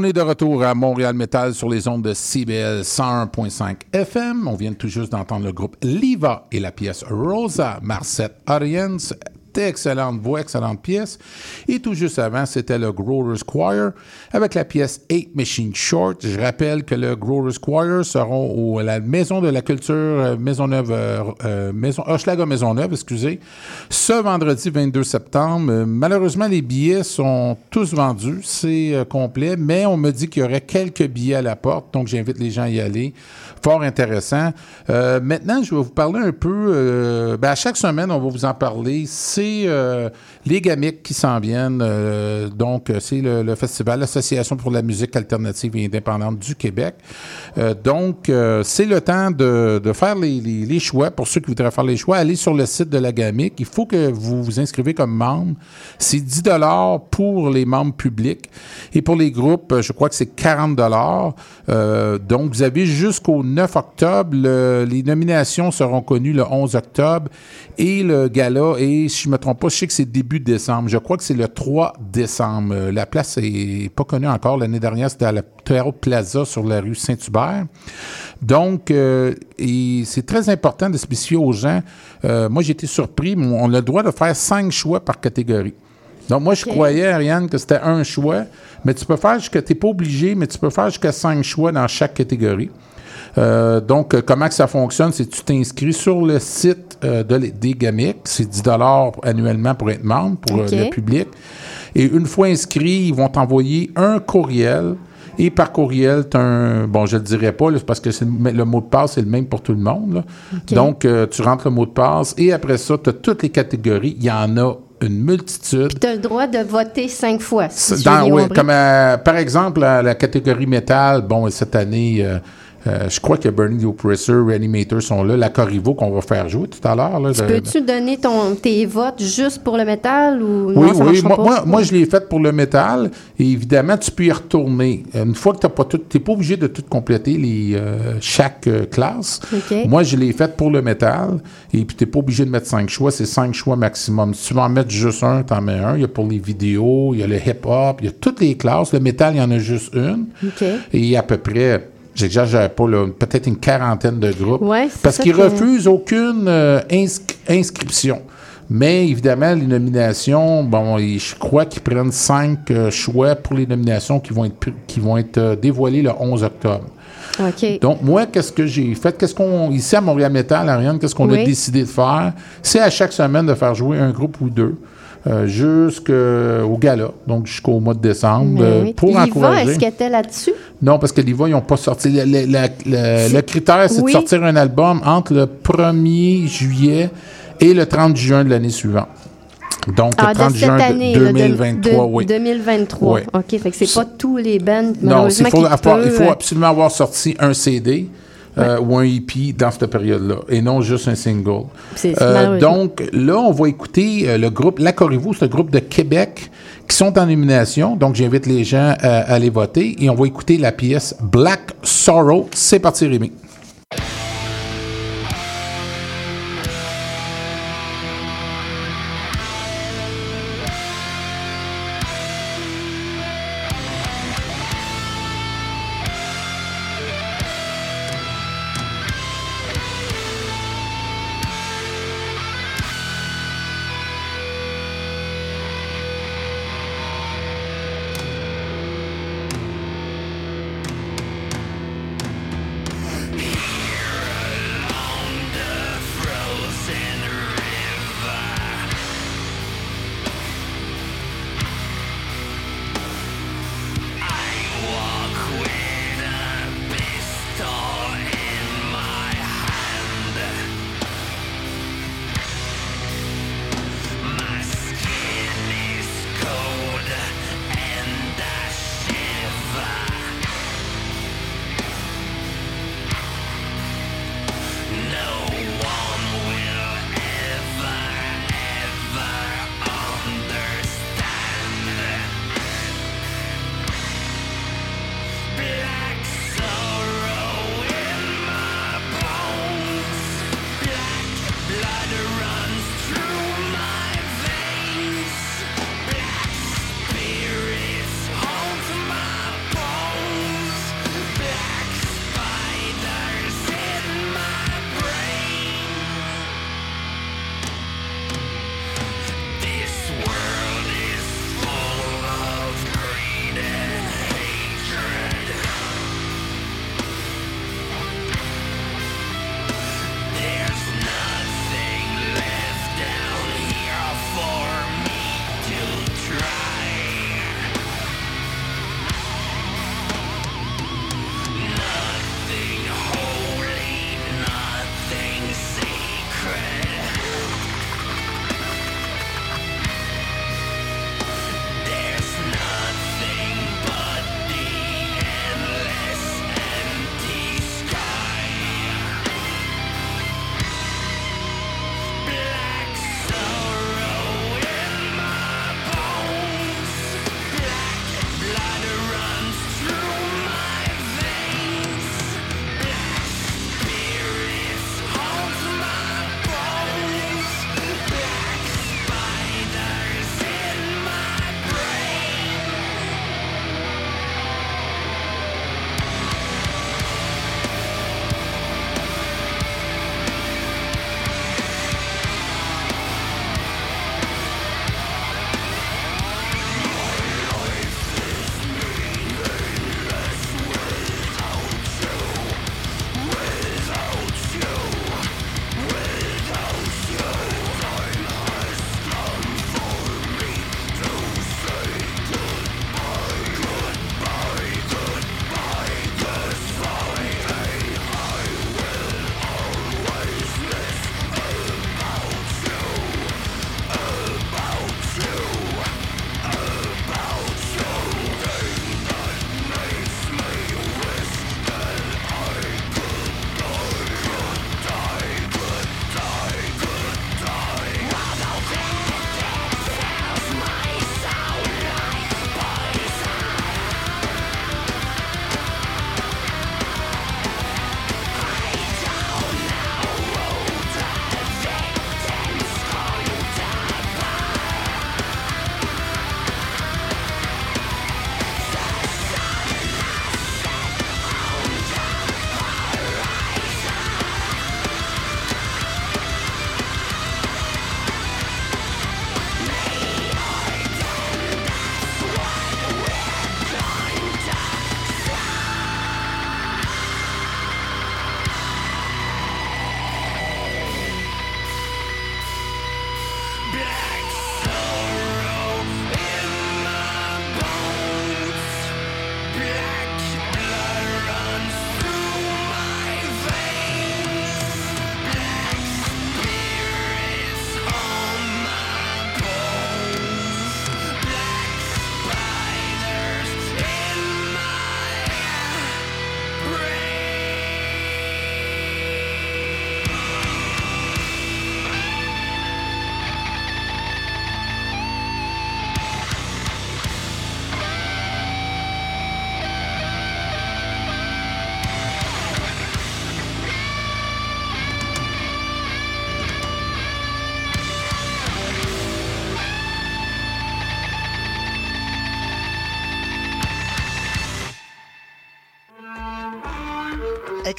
On est de retour à Montréal Metal sur les ondes de CBL 101.5 FM. On vient tout juste d'entendre le groupe Liva et la pièce Rosa Marcette Ariens. Excellente voix, excellente pièce. Et tout juste avant, c'était le Growler's Choir avec la pièce 8 Machine Short. Je rappelle que le Growler's Choir seront au, à la Maison de la Culture euh, Maisonneuve, euh, euh, Maison, Hochelaga Maisonneuve, excusez, ce vendredi 22 septembre. Malheureusement, les billets sont tous vendus. C'est complet, mais on me dit qu'il y aurait quelques billets à la porte, donc j'invite les gens à y aller. Fort intéressant. Maintenant, je vais vous parler un peu. ben, à chaque semaine, on va vous en parler. Euh, les Gamiques qui s'en viennent. euh, donc, euh, c'est le, festival, l'Association pour la musique alternative et indépendante du Québec. Donc, c'est le temps de, faire les, choix. Pour ceux qui voudraient faire les choix, allez sur le site de la Gamique. Il faut que vous vous inscrivez comme membre. C'est 10 pour les membres publics. Et pour les groupes, je crois que c'est 40 euh, Donc, vous avez jusqu'au 9 octobre. Le- les nominations seront connues le 11 octobre. Et le gala, ne me trompe pas, je sais que c'est début décembre. Je crois que c'est le 3 décembre. Euh, La place est pas connue encore. L'année dernière, c'était à la Toyota Plaza sur la rue Saint-Hubert. Donc, euh, c'est très important de spécifier aux gens. euh, moi, j'ai été surpris. On a le droit de faire cinq choix par catégorie. Donc, moi, je croyais, Ariane, que c'était un choix, mais tu peux faire jusqu'à, tu n'es pas obligé, mais tu peux faire jusqu'à cinq choix dans chaque catégorie. Euh, donc, euh, comment que ça fonctionne? C'est que tu t'inscris sur le site euh, de, des GAMIC. C'est 10 annuellement pour être membre, pour le public. Et une fois inscrit, ils vont t'envoyer un courriel. Et par courriel, tu un. Bon, je ne le dirai pas, là, parce que le, le mot de passe, c'est le même pour tout le monde. Donc, euh, tu rentres le mot de passe et après ça, tu as toutes les catégories. Il y en a une multitude. Tu as le droit de voter cinq fois. Si Dans- oui, comme euh, par exemple la, la catégorie métal, bon, cette année, euh, euh, je crois que Burning the Oppressor, Reanimator sont là, la Corrivo qu'on va faire jouer tout à l'heure. là, Peux-tu donner ton, tes votes juste pour le métal ou oui, non, ça oui. Moi, pas? moi, moi, je l'ai fait pour le métal. Et évidemment, tu peux y retourner. Une fois que tu pas tout, tu n'es pas obligé de tout compléter les, euh, chaque euh, classe. Moi, je l'ai fait pour le métal. Et puis, tu n'es pas obligé de mettre cinq choix. C'est cinq choix maximum. Si tu veux en mettre juste un, tu en mets un. Il y a pour les vidéos, il y a le hip-hop, il y a toutes les classes. Le métal, il y en a juste une. OK. Et à peu près, j'exagère pas, peut-être une quarantaine de groupes. Ouais, parce qu'ils que- refusent aucune euh, inscri- inscription. Mais évidemment, les nominations, bon, je crois qu'ils prennent cinq euh, choix pour les nominations qui vont être, qui vont être euh, dévoilées le 11 octobre. OK. Donc, moi, qu'est-ce que j'ai fait? Qu'est-ce qu'on, ici à Montréal Metal, Ariane, qu'est-ce qu'on Oui. a décidé de faire? C'est à chaque semaine de faire jouer un groupe ou deux. Euh, jusqu'au gala, donc jusqu'au mois de décembre, euh, oui. pour Liva, encourager. est-ce qu'elle était là-dessus? Non, parce que l'IVA, ils n'ont pas sorti. Le, la- critère, c'est Oui. de sortir un album entre le 1er juillet et le 30 juin de l'année suivante. Donc, Ah, le 30 de cette juin année, là, de- 2023, de- oui. 2023. Oui. OK, fait que c'est pas tous les bands, Non, malheureusement, il faut, qui avoir- il faut euh, absolument avoir sorti un CD euh, ou un EP dans cette période-là, et non juste un single. Euh, donc, là, on va écouter euh, le groupe La Corriveau, c'est un groupe de Québec qui sont en nomination. Donc, j'invite les gens à, à aller voter. Et on va écouter la pièce Black Sorrow. C'est parti, Rémi.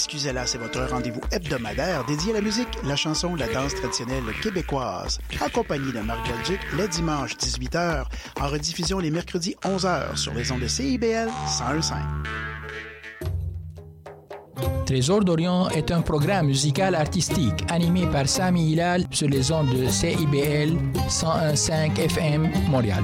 Excusez-la, c'est votre rendez-vous hebdomadaire dédié à la musique, la chanson, la danse traditionnelle québécoise. Accompagné de Marc Belgique les dimanches 18h, en rediffusion les mercredis 11h sur les ondes de CIBL 101.5. Trésor d'Orient est un programme musical artistique animé par Sami Hilal sur les ondes de CIBL 101.5 FM Montréal.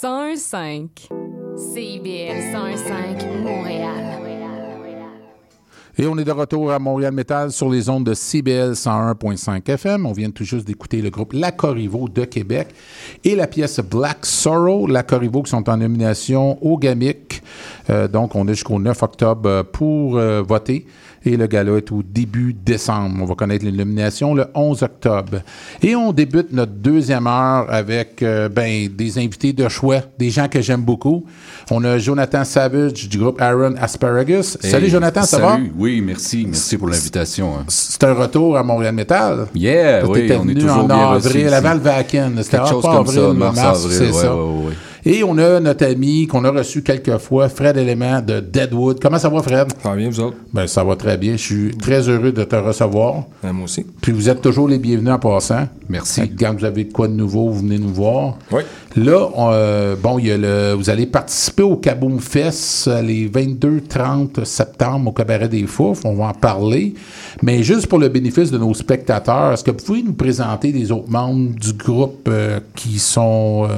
105. CIBL 105, Montréal. Et on est de retour à Montréal Metal sur les ondes de CBL 101.5 FM. On vient tout juste d'écouter le groupe La Corriveau de Québec et la pièce Black Sorrow. La Corriveau qui sont en nomination au GAMIC. Euh, donc, on est jusqu'au 9 octobre pour euh, voter. Et le gala est au début décembre. On va connaître les nominations le 11 octobre. Et on débute notre deuxième heure avec euh, ben, des invités de choix, des gens que j'aime beaucoup. On a Jonathan Savage du groupe Aaron Asparagus. salut Jonathan, ça va? salut. Oui, merci. Merci pour l'invitation. hein. C'est un retour à Montréal Metal. Yeah, oui, on est toujours en bien avril, avant le Vacan. C'était Quelque chose comme avril, ça, mars, avril, ouais, ça. ouais, ouais. Et on a notre ami qu'on a reçu quelques fois, Fred Element de Deadwood. Comment ça va, Fred? Ça va bien, vous autres? Ben, ça va très bien. Je suis très heureux de te recevoir. moi aussi. Puis vous êtes toujours les bienvenus en passant. Merci. Quand vous avez de quoi de nouveau, vous venez nous voir. Oui. Là, on, euh, bon, il y a le, vous allez participer au Kaboom Fest euh, les 22-30 septembre au Cabaret des Fouf. On va en parler. Mais juste pour le bénéfice de nos spectateurs, est-ce que vous pouvez nous présenter les autres membres du groupe euh, qui sont euh,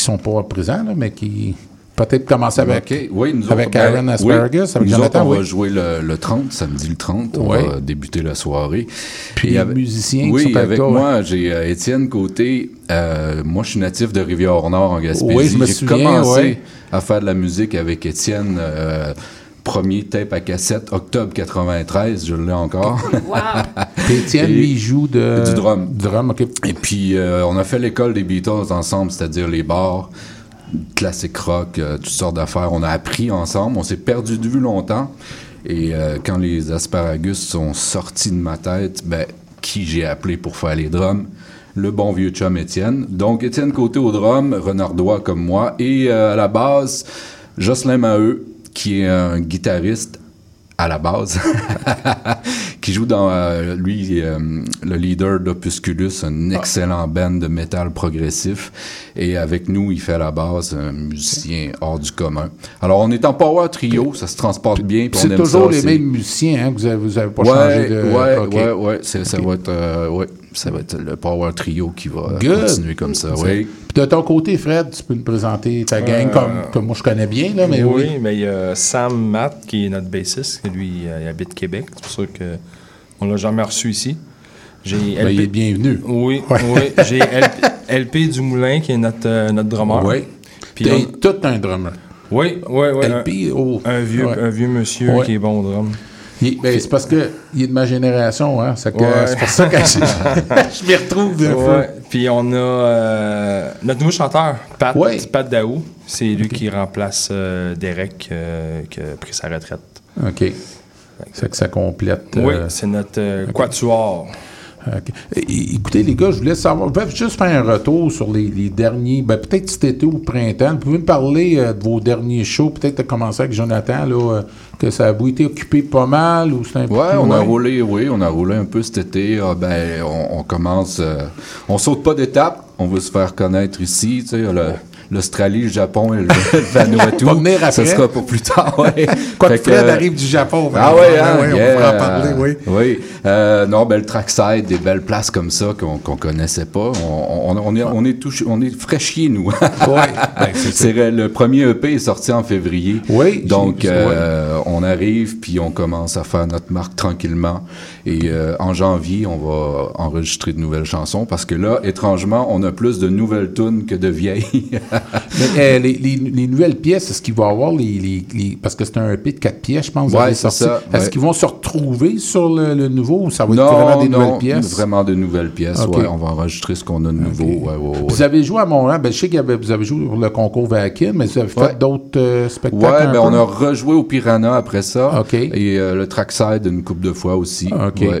qui sont pas présents, là, mais qui peut-être commencer avec, OK. Oui, nous avec autres, ben, Aaron Asparagus, oui. avec Nous Jonathan. autres, on oui? va jouer le, le 30, samedi le 30. On va débuter la soirée. Puis Et les musiciens qui Oui, sont avec avec toi, moi, j'ai euh, Étienne Côté. Euh, moi, je suis natif de Rivière-Nord, en Gaspésie. Oui, je me J'ai souviens, commencé ouais. à faire de la musique avec Étienne. euh, premier tape à cassette, octobre 93, je l'ai encore. Étienne, Et- lui, joue de... du drum. Drum, OK. Et puis, euh, on a fait l'école des Beatles ensemble, c'est-à-dire les bars, classique rock, euh, toutes sortes d'affaires. On a appris ensemble. On s'est perdu de vue longtemps. Et euh, quand les asparagus sont sortis de ma tête, ben, qui j'ai appelé pour faire les drums? Le bon vieux chum Étienne. Donc, Étienne Côté au drum, Renardois comme moi. Et euh, à la base, Jocelyn Maheu, qui est un guitariste à la base, qui joue dans, euh, lui, euh, le leader d'Opusculus, un excellent band de métal progressif. Et avec nous, il fait à la base un musicien hors du commun. Alors, on est en power trio, ça se transporte bien. C'est toujours ça, les mêmes musiciens, hein, que vous avez, vous avez pas ouais, changé de... Ouais, ouais, ouais, ça, va être, euh, ouais, ça va être le power trio qui va Good. continuer comme ça. Oui. Puis de ton côté, Fred, tu peux nous présenter ta gang Euh, comme, comme moi je connais bien, là, mais oui. oui, mais il y a Sam Matt qui est notre bassiste, qui lui euh, il habite Québec. C'est pour ça que on l'a jamais reçu ici. J'ai Ben, il est bienvenu. Oui, Ouais. oui. J'ai LP, LP Dumoulin qui est notre, euh, notre drummer. Oui. Puis on- tout un drummer. Oui, oui, oui. LP, un, oh, un vieux, ouais. un vieux monsieur Ouais. qui est bon au drum. Ben, c'est parce que il est de ma génération, hein. C'est Ouais. pour ça que je, je m'y retrouve fois. Ouais. Puis on a euh, notre nouveau chanteur, Pat, Pat Daou. C'est lui qui remplace euh, Derek, euh, qui a pris sa retraite. OK. C'est que ça complète. Oui, c'est notre quatuor. Écoutez, les gars, je voulais savoir, juste faire un retour sur les, les derniers, ben, peut-être cet été ou printemps. Vous pouvez me parler euh, de vos derniers shows, peut-être commencer avec Jonathan, là, euh, que ça a vous été occupé pas mal ou c'est un peu Ouais, on a roulé, oui, on a roulé un peu cet été. Ah, ben, on, on commence, euh, on saute pas d'étape. On veut se faire connaître ici, tu sais, le- l'Australie, le Japon et le, Vanuatu. Ça sera pour plus tard, ouais. Quoi que Fred euh, arrive du Japon. Ah ouais, hein, ouais, on pourra en parler, oui. Oui. Euh, non, ben, le trackside, des belles places comme ça qu'on qu'on connaissait pas. On, on, on est, on est, touché- on est fraîchiers, nous. Ben, c'est le premier EP est sorti en février. Oui. Donc, euh, on arrive, puis on commence à faire notre marque tranquillement. Et euh, en janvier, on va enregistrer de nouvelles chansons parce que là, étrangement, on a plus de nouvelles tunes que de vieilles. Mais, euh, les, les- les nouvelles pièces, est-ce qu'il va y avoir les, Parce que c'est un EP de quatre pièces, je pense, Ouais, avez c'est ça, Est-ce ouais. qu'ils vont se retrouver sur le, le nouveau ou ça va être vraiment des nouvelles pièces? vraiment de nouvelles pièces. Ouais. on va enregistrer ce qu'on a de nouveau. Vous avez joué à Montréal. Ben, je sais que vous avez joué pour le concours Vakin, mais vous avez fait d'autres euh, spectacles. Ouais, un ben on a rejoué au Piranha après ça. OK. Et euh, le trackside une couple de fois aussi.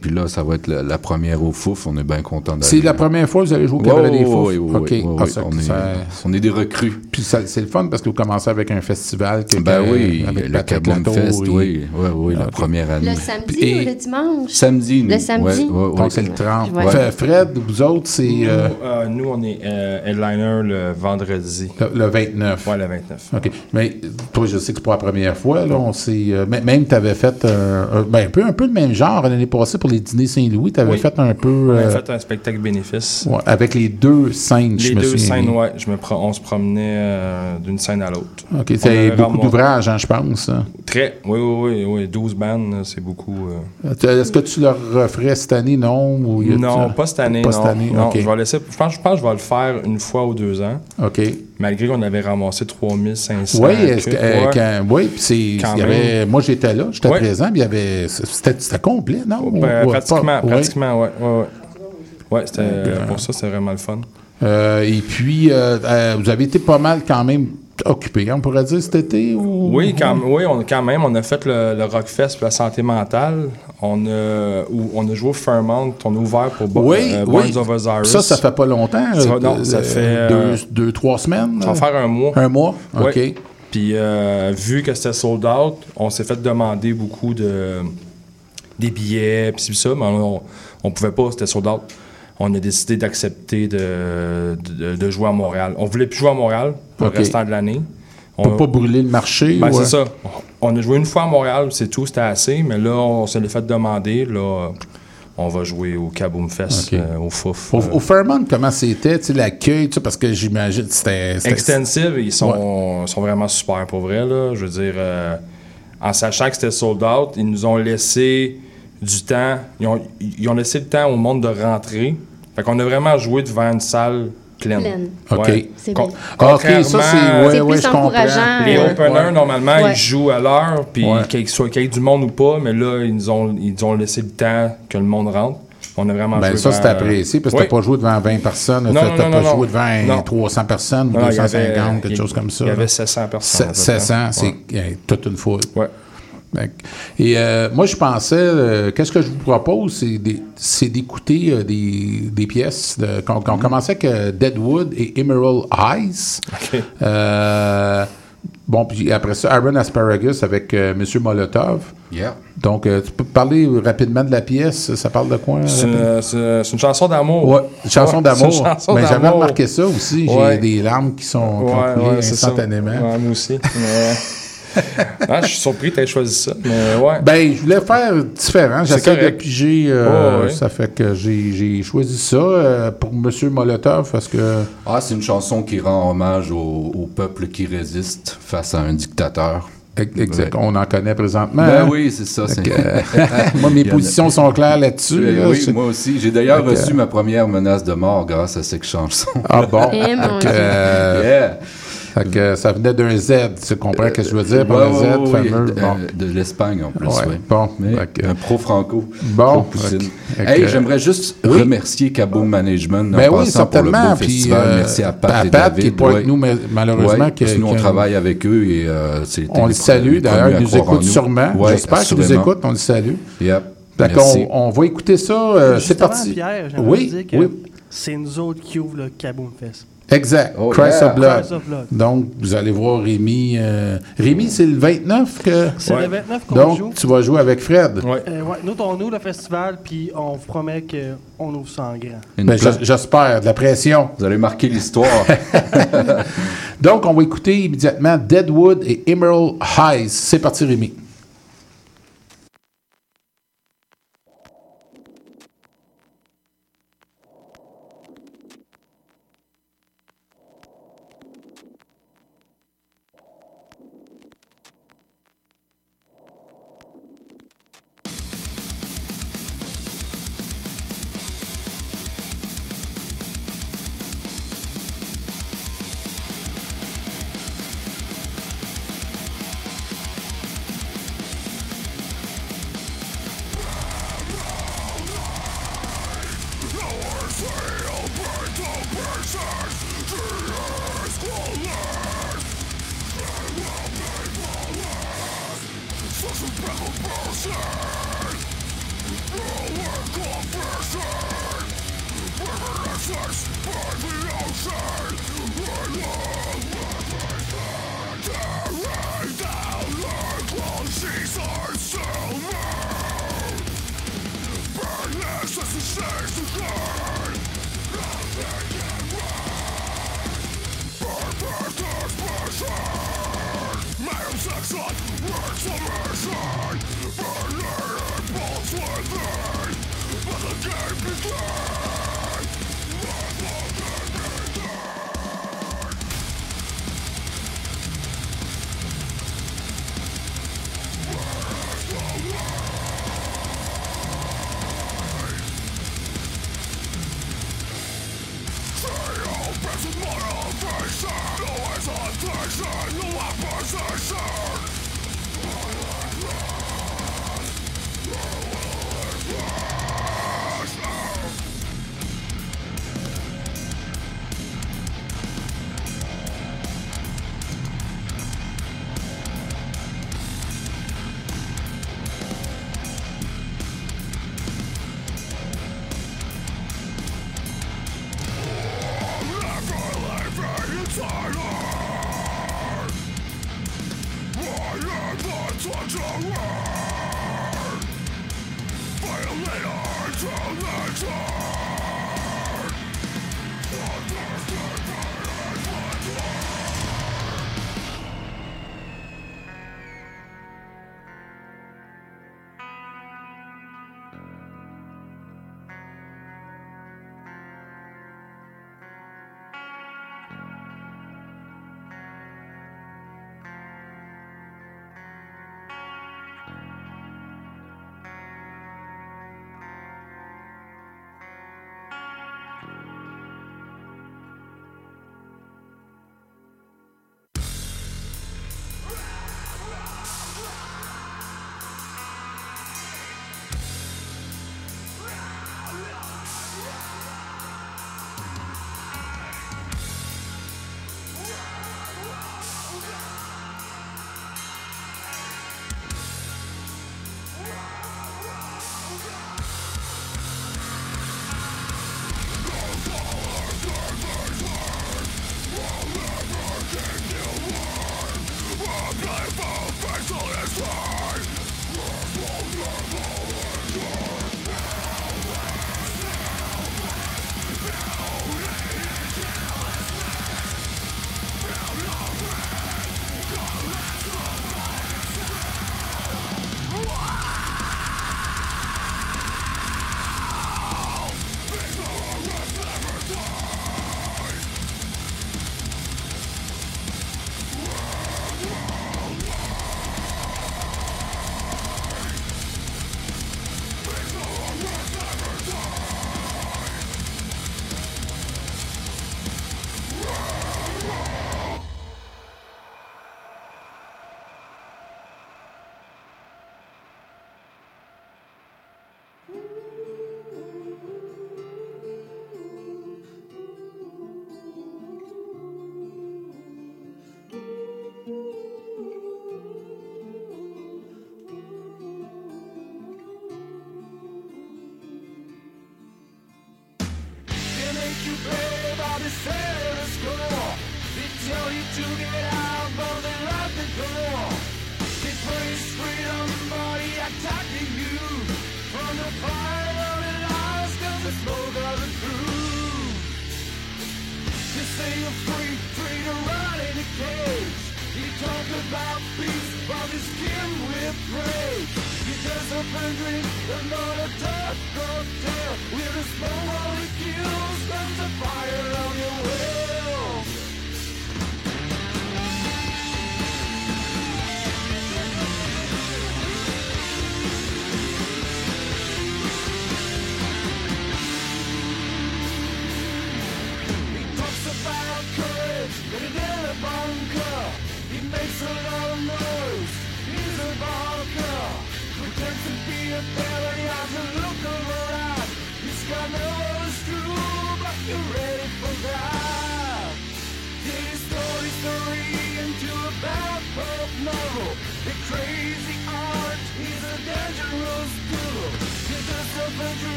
Puis là, ça va être la, la première au Fouf. On est bien content d'aller. C'est la première fois que vous allez jouer au Cabaret des Fouf? on, est, ça- on est des recrues. Puis ça- c'est le fun parce que vous commencez avec un festival. que- Ben oui, avec le Kaboom Fest, et- oui, oui, oui, la OK. première année. Le samedi Et- ou le dimanche? Samedi, nous. Le samedi. Ouais, ouais, ouais. Donc c'est le 30. Ouais. Fait- Fred, vous autres, c'est euh, Nous, euh, nous, on est euh, headliner le vendredi. le, le 29. Ouais, le 29. OK. Mais toi, je sais que c'est pas la première fois. Là, on s'est, euh, même tu avais fait euh, un, ben, un, peu, un peu le même genre l'année passée pour les dîners Saint-Louis. Tu avais Oui. fait un peu. On a euh, fait un spectacle bénéfice. ouais, avec les deux scènes, je Les me deux souviens scènes, bien. ouais. Je me pro- on se promenait euh, d'une scène à l'autre. OK, c'est beaucoup d'ouvrages, hein, je pense. hein. Très. Oui, oui, oui. oui. 12 bandes, c'est beaucoup. euh. Tu- Est-ce que tu le referais cette année, non? Ou Non, pas cette année. Pas non. cette année, Non, je vais laisser. Je pense, je pense que je vais le faire une fois ou deux ans. OK. Malgré qu'on avait ramassé 3500. Oui, est-ce que- euh, quand- oui, puis c'est, Quand il y avait, même. moi j'étais là, j'étais présent, puis il y avait, c'était, complet, non? Ben, Ou- ou pratiquement? Ouais. pratiquement, ouais. ouais, ouais. Ouais, c'était, euh, pour ça, c'était vraiment le fun. Euh, et puis, euh, euh, vous avez été pas mal quand même occupé, on pourrait dire, cet été? Ou... Oui, quand, oui on, quand même, on a fait le, le Rockfest pour la santé mentale. On a, où on a joué au on a ouvert pour Bo- Oui, euh, oui. Of Osiris. Ça, ça fait pas longtemps. Ça- euh, non, ça euh, fait, deux, deux, trois semaines. Ça va faire un mois. Un mois? OK. Puis, euh, vu que c'était sold out, on s'est fait demander beaucoup de des billets, puis ça, mais on, on pouvait pas, c'était sold out. On a décidé d'accepter de, de, de jouer à Montréal. On voulait plus jouer à Montréal pour le restant de l'année. On- pas brûler le marché? Ben, ouais. c'est ça. On a joué une fois à Montréal, c'est tout, c'était assez, mais là, on se l'est fait demander. Là, on va jouer au Kaboom Fest, euh, au FOUF. Au, euh, au Fairmont, comment c'était, l'accueil, parce que j'imagine que c'était... c'était- Extensive, ils sont, sont vraiment super pour vrai. Là. Je veux dire, euh, en sachant que c'était sold out, ils nous ont laissé du temps. Ils ont, ils ont laissé le temps au monde de rentrer. Fait qu'on a vraiment joué devant une salle pleine. Pleine. OK. Ouais. C'est Con-. Ah, OK, ça, c'est... Ouais, C'est ouais, plus je comprends. encourageant. Les Ouais. openers, Ouais. normalement, Ouais. ils jouent à l'heure, puis Ouais. qu'il soit qu'il y ait du monde ou pas, mais là, ils nous ont, ils ont laissé le temps que le monde rentre. On a vraiment Ben, joué ça, c'était apprécié, parce que Oui. t'as pas joué devant 20 personnes, t'as non, pas non, joué devant non. 300 personnes ou Non, il y avait- 250, quelque chose comme ça. Il y avait 700 personnes. à peu 700, près. c'est toute une foule. Ouais. Et euh, moi, je pensais, euh, qu'est-ce que je vous propose, c'est d'écouter euh, des, des pièces. de- qu'on qu'on commençait avec Deadwood et Emerald Eyes. Bon, puis après ça, Aaron Asparagus avec Monsieur Molotov. Yeah. Donc, euh, tu peux parler rapidement de la pièce? Ça parle de quoi? C'est une, chanson d'amour. Ouais, une chanson Ouais, d'amour. Mais j'avais remarqué ça aussi. J'ai Ouais. des larmes qui sont Ouais, instantanément. Moi aussi. Mais- Ah, je suis surpris que tu aies choisi ça. Mais ouais. Ben, je voulais faire différent. J'essaie de piger. euh, ouais. Ça fait que j'ai j'ai choisi ça euh, pour Monsieur Molotov parce que. Ah, c'est une chanson qui rend hommage au, au peuple qui résiste face à un dictateur. Exact. Ouais. On en connaît présentement. Ben oui, c'est ça. Euh, moi, mes positions sont claires là-dessus. Là. oui, moi aussi. J'ai d'ailleurs reçu ma première menace de mort grâce à cette chanson. Ah bon? Eh, euh, Yeah. Fait que ça venait d'un Z, tu comprends ce que je veux dire par le ouais, Z ouais, fameux? ouais, Bon. euh, de l'Espagne en plus, ouais. bon, Mais fait que- un pro-franco. Bon, Hey, j'aimerais juste Oui. remercier Cabo Management en Ben oui, passant pour le certainement. beau Puis, festival. euh, Merci à Pat à et Pat, David. qui est pas avec nous, malheureusement, Ouais, que- parce que nous, on travaille avec eux et euh, c'est On le salue, d'ailleurs, ils nous écoutent sûrement. J'espère qu'ils nous écoutent. on le salue. On va écouter ça. euh, c'est parti. Pierre, j'aimerais oui, dire que oui. c'est nous autres qui ouvrent le Kaboom Fest. Exact. Oh, Christ, yeah. of Blood. Christ of Blood. Donc, vous allez voir Rémi. euh, Rémi, c'est le 29 que. C'est le 29 qu'on Donc, joue. tu vas jouer avec Fred. Euh, ouais, nous, on ouvre le festival, puis on vous promet qu'on ouvre ça en grand. Ben, j'es- J'espère, de la pression. Vous allez marquer l'histoire. Donc, on va écouter immédiatement Deadwood et Emerald Highs. C'est parti, Rémi.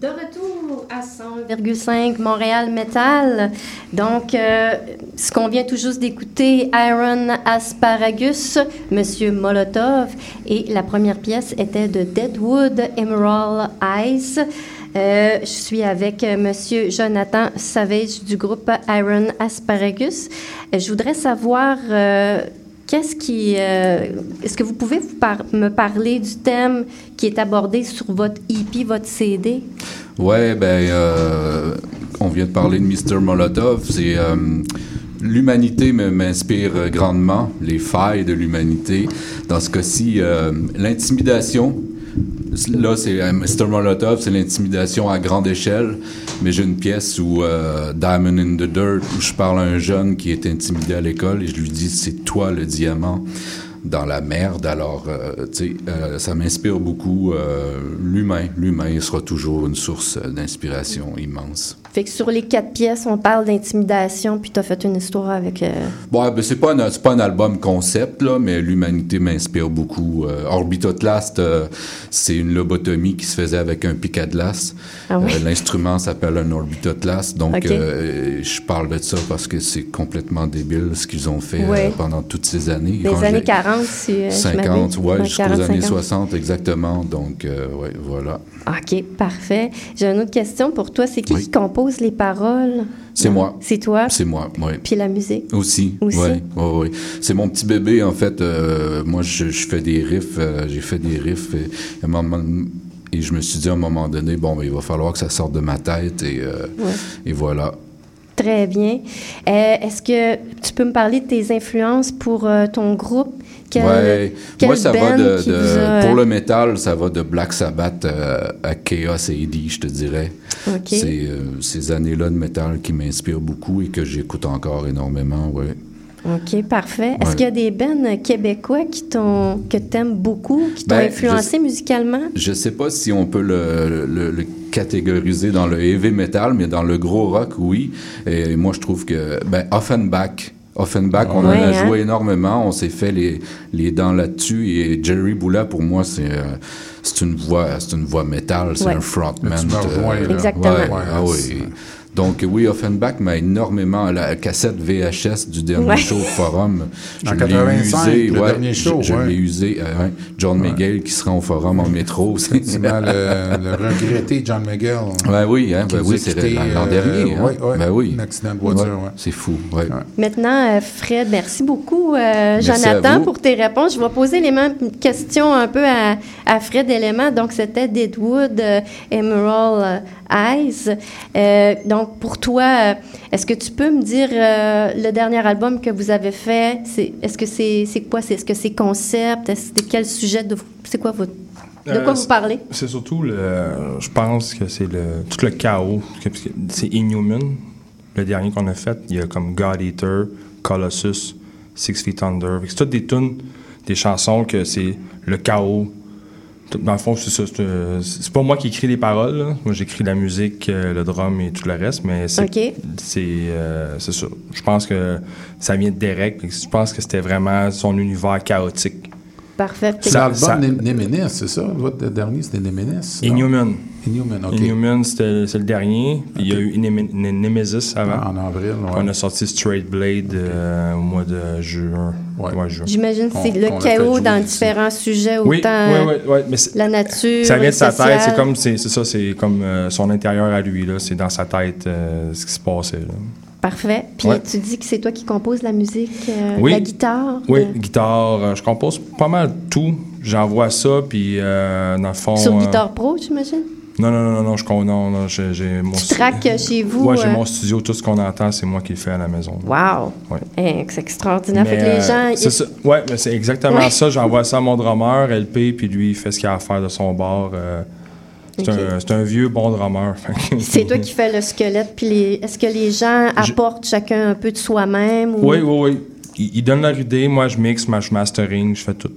De retour à 100,5 Montréal Metal. Donc, euh, ce qu'on vient tout juste d'écouter, Iron Asparagus, Monsieur Molotov, et la première pièce était de Deadwood Emerald Eyes. Euh, je suis avec euh, Monsieur Jonathan Savage du groupe Iron Asparagus. Je voudrais savoir qu'est-ce qui. euh, Est-ce que vous pouvez vous par- me parler du thème qui est abordé sur votre EP, votre CD? Ouais, ben, euh, on vient de parler de Mr. Molotov. C'est euh, l'humanité m'inspire grandement, les failles de l'humanité. Dans ce cas-ci, l'intimidation. Là, c'est euh, Mr. Molotov, c'est l'intimidation à grande échelle. Mais j'ai une pièce où euh, Diamond in the Dirt, où je parle à un jeune qui est intimidé à l'école et je lui dis c'est toi le diamant dans la merde. Alors, euh, tu sais, ça m'inspire beaucoup. l'humain, l'humain sera toujours une source d'inspiration immense. Fait que sur les quatre pièces, on parle d'intimidation, puis tu as fait une histoire avec. euh, Bon, ben, c'est pas, un- pas un album concept, là, mais l'humanité m'inspire beaucoup. Euh, Orbitotlast, euh, c'est une lobotomie qui se faisait avec un pic à glace. Ah oui? Euh, L'instrument s'appelle un Orbitotlast. Donc, euh, je parle de ça parce que c'est complètement débile ce qu'ils ont fait pendant toutes ces années. des Quand années j'ai- 40, si euh, je 50, m'abuse. ouais, jusqu'aux 40, années 50. 60, exactement. Donc, ouais, voilà. OK, parfait. J'ai une autre question pour toi. C'est qui qui compose les paroles? C'est moi. C'est toi? C'est moi, oui. Puis la musique? Aussi, Aussi? oui, ouais, ouais. C'est mon petit bébé, en fait. euh, moi, je, je fais des riffs, euh, j'ai fait des riffs. Et, à un moment- Et je me suis dit à un moment donné, bon, ben, il va falloir que ça sorte de ma tête et, euh, Ouais. et voilà. Très bien. Est-ce que tu peux me parler de tes influences pour ton groupe? Quel- Ouais. quel Moi, ça va de, a- pour le métal, ça va de Black Sabbath euh, à Chaos AD, je te dirais. OK. C'est euh, ces années-là de métal qui m'inspirent beaucoup et que j'écoute encore énormément, ouais. OK, parfait. Est-ce qu'il y a des bands québécois qui t'ont que t'aimes beaucoup, qui t'ont Ben, influencé musicalement? Je sais pas si on peut le, le- le catégoriser dans le heavy metal, mais dans le gros rock, oui. Et moi, je trouve que, ben, Offenbach. Offenbach, on Ouais, en a hein? joué énormément. On s'est fait les, les dents là-dessus. Et Jerry Boula, pour moi, c'est euh, c'est une voix, c'est une voix métal, c'est Ouais. un frontman. Tu me rejoins, là. Exactement. ouais, Ouais, ah oui. Donc oui, Offenbach m'a énormément la cassette VHS du dernier Ouais. show au Forum. Je En l'ai 85, usé, le ouais, dernier je- show, Je, ouais. l'ai usé. euh. John Miguel qui sera au Forum en métro. c'est- Effectivement, le, le regretté John McGill. Ben oui, hein, ben oui, c'est l'an euh, dernier. hein. ouais, ouais, Ben oui. un accident de voiture, Ouais, ouais. C'est fou, ouais. Maintenant, euh, Fred, merci beaucoup, euh, Merci Jonathan, pour tes réponses. Je vais poser les mêmes questions un peu à, à Fred Element. Donc, c'était Deadwood euh, Emerald euh, Eyes. Euh, donc, pour toi, euh, est-ce que tu peux me dire euh, le dernier album que vous avez fait? C'est, est-ce que c'est, c'est quoi? C'est, est-ce que c'est concept? Est-ce de quel sujet? De, c'est quoi votre... De Euh, quoi vous c'est- parlez? C'est surtout le. Je pense que c'est le tout le chaos. que- C'est Inhuman, le dernier qu'on a fait. Il y a comme God Eater, Colossus, Six Feet Under. C'est toutes des tunes, des chansons que c'est le chaos. Dans le fond, c'est ça. C'est euh, c'est pas moi qui écris les paroles. là. Moi, j'écris la musique, euh, le drum et tout le reste, mais c'est euh, c'est ça. Je pense que ça vient de Derek. Je pense que c'était vraiment son univers chaotique. Parfait. C'est Ça- l'album Néménis, c'est ça? Votre dernier, c'était Néménis? non? Inhuman. Inhuman, OK. Inhuman, c'était c'est le dernier. Puis Il y a eu Neme- Ne- Nemesis avant. Ah, en avril, ouais. On a sorti Straight Blade euh, au mois de juin. J'imagine que c'est le chaos dans ici. différents sujets, autant Oui, oui, oui, oui, mais c'est- la nature, Ça vient de sa tête, c'est comme c'est ça, c'est comme euh, son intérieur à lui là, c'est dans sa tête euh, ce qui se passait. Parfait. Puis Ouais. tu dis que c'est toi qui composes la musique, euh, Oui. la guitare. Oui, euh, guitare, euh, je compose pas mal tout. J'envoie ça puis euh, dans le fond. Sur Guitare Pro, j'imagine? Non, non, non, non, je non, non, j'ai j'ai mon. Tu traques chez vous. Ouais, j'ai euh, mon studio, tout ce qu'on entend, c'est moi qui le fais à la maison. Wow! Ouais. Eh, c'est extraordinaire. fait Mais, que les gens. c'est ils- ça. Ouais, mais c'est exactement Ouais. ça. J'envoie ça à mon drummer, LP, puis lui, il fait ce qu'il a à faire de son bord. C'est un, vieux bon drummer. C'est toi qui fais le squelette. Puis les... est-ce que les gens apportent chacun un peu de soi-même? Ou... Oui, oui, oui. Il, il donne leur idée, moi je mixe, moi je mastering, je fais tout.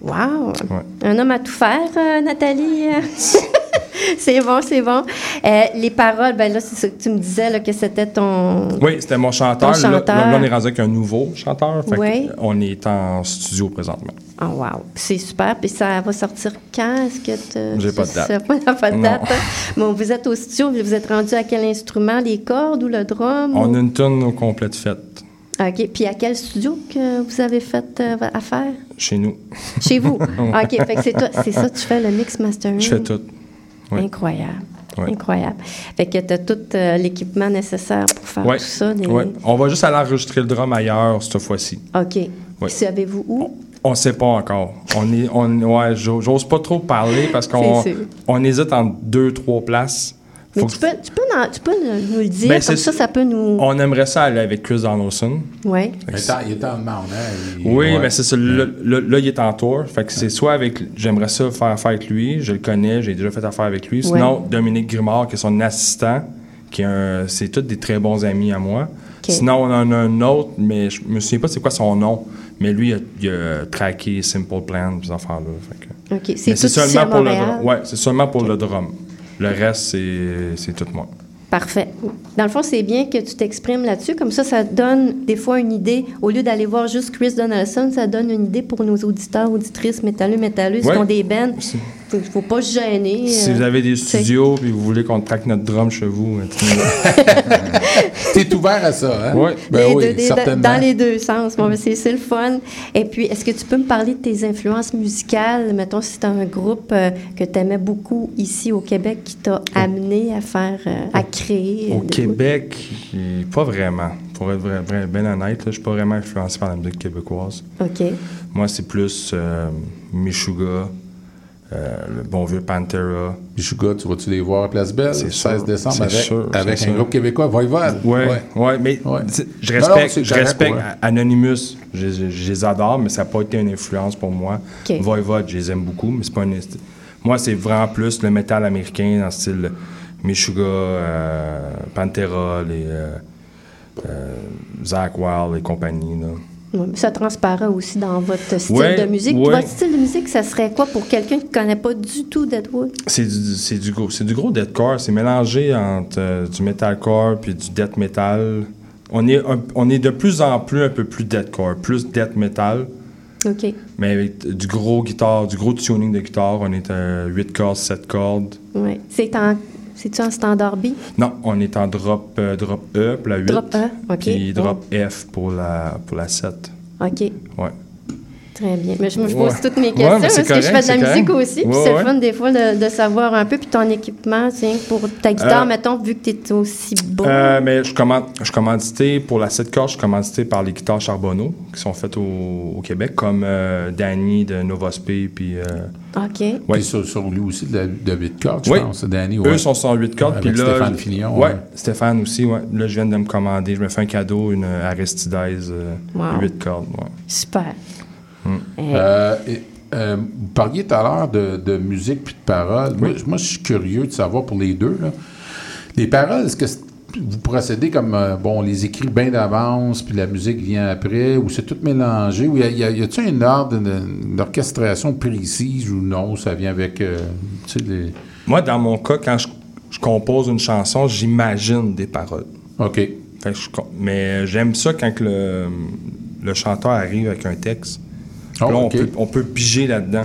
Wow! Ouais. Un homme à tout faire, euh, Nathalie? c'est bon, c'est bon. Euh, les paroles, ben là, c'est ça que tu me disais, là, que c'était ton. Oui, c'était mon chanteur. Ton chanteur. Là, là, on est rendu avec un nouveau chanteur. Fait Ouais. on est en studio présentement. Oh, wow. C'est super. Puis ça va sortir quand? Est-ce que tu. J'ai pas de date. Ça? n'a pas de date. hein? Bon, vous êtes au studio, vous êtes rendu à quel instrument? Les cordes ou le drum? On ou- a une tonne au complète faite OK. Puis à quel studio que vous avez fait euh, affaire? chez nous. Chez vous? OK. Fait que c'est toi, c'est ça, tu fais le mix mastering? Je fais tout. Ouais. Incroyable. Ouais. Incroyable. Fait que tu as tout euh, l'équipement nécessaire pour faire Ouais. tout ça. des- Ouais. On va juste aller enregistrer le drum ailleurs cette fois-ci. OK. Ouais. Savez-vous où? On sait pas encore. On est, on, ouais, j'o- j'ose pas trop parler parce qu'on on hésite en deux, trois places. Mais tu peux, tu, peux en- tu peux nous le dire, Ben, comme ça, ça peut nous... On aimerait ça aller avec Chris Donaldson. Oui. Il est en- il est en demande, hein? il- Oui, ouais. mais c'est ça. Là, il est en tour. Fait que c'est soit avec. J'aimerais ça faire affaire avec lui. Je le connais. J'ai déjà fait affaire avec lui. Sinon, Dominique Grimard, qui est son assistant, qui est un- c'est tous des très bons amis à moi. Sinon, on en a un autre, mais je me souviens pas c'est quoi son nom. Mais lui, il a, il a traqué Simple Plan, ces affaires-là. Fait que- OK. C'est seulement pour le Montréal? drum. Ouais, c'est seulement pour le drum. Le reste, c'est, tout moi. Parfait. Dans le fond, c'est bien que tu t'exprimes là-dessus. Comme ça, ça donne des fois une idée. Au lieu d'aller voir juste Chris Donaldson, ça donne une idée pour nos auditeurs, auditrices, métalleux, métalleuses Ouais. qui ont des bands. Il ne faut pas se gêner. Si euh, vous avez des studios et vous voulez qu'on traque notre drum chez vous, T'es ouvert à ça, hein? Oui, ben oui, certainement. dans les deux sens. Bon, ben, c'est c'est le fun. Et puis, est-ce que tu peux me parler de tes influences musicales? Mettons, si c'est un groupe euh, que tu aimais beaucoup ici au Québec qui t'a amené à faire, euh, à créer. Au euh, Québec, pas vraiment. Pour être vrai- vrai- bien honnête, là, je suis pas vraiment influencé par la musique québécoise. OK. Moi, c'est plus euh, Meshuggah, euh, le bon vieux Pantera. Meshuga, tu vas-tu les voir à Place Belle? C'est le 16 sûr, décembre c'est avec, sûr, avec un sûr. groupe québécois, Voivode? Ouais, ouais, mais je Non, non, respecte, je correct, respecte ouais. Anonymous, je, je- je les adore, mais ça n'a pas été une influence pour moi. Ok. Voivode, je les aime beaucoup, mais c'est pas une. Moi, c'est vraiment plus le métal américain dans le style Meshuga, euh, Pantera, les euh, euh, Zach Wild et compagnie. Là. Ça transparaît aussi dans votre style Ouais, de musique. ouais. Votre style de musique, ça serait quoi pour quelqu'un qui ne connaît pas du tout Deadwood? C'est du, c'est du gros, c'est du gros deathcore. C'est mélangé entre euh, du metalcore puis du death metal. On est, un- on est de plus en plus un peu plus deathcore, plus death metal, OK. mais avec du gros guitare, du gros tuning de guitare. On est à 8 cordes, 7 cordes. Ouais. C'est en, c'est-tu en standard B? Non, on est en drop, euh, drop E pour la 8. Drop E, OK. Puis drop F pour la, pour la 7. OK. Ouais. Très bien. Mais je, moi, je Ouais. pose toutes mes questions parce que je fais de la musique correct. aussi. Puis Ouais, c'est le fun des fois de, de savoir un peu. Puis ton équipement, c'est pour ta guitare, Euh, mettons, vu que tu es aussi bon. Euh, mais je commande, je suis commandité pour la 7 cordes, je suis commandité par les guitares Charbonneau qui sont faites au, au Québec, comme euh, Danny de Novospe puis euh, OK. Puis sur, sur lui aussi de, de 8 cordes, je Oui. pense. Danny, Eux sont sur 8 cordes. Puis là, Stéphane Fillon. Ouais, Stéphane aussi. Ouais. Là, je viens de me commander. Je me fais un cadeau, une Aristides euh, Wow. 8 cordes. ouais. Super. Mm. Euh, et, euh, vous parliez tout à l'heure de, de musique puis de paroles. Moi, je- moi, je suis curieux de savoir pour les deux. là. Les paroles, est-ce que vous procédez comme, euh, bon, on les écrit bien d'avance, puis la musique vient après, ou c'est tout mélangé, ou y a- y a- y a-t-il un ordre d'orchestration précise ou non, ça vient avec, euh, les... Moi, dans mon cas, quand je, je compose une chanson, j'imagine des paroles. OK. Fait que je com- mais j'aime ça quand le, le chanteur arrive avec un texte. Oh, là, on, peut, on peut piger là-dedans.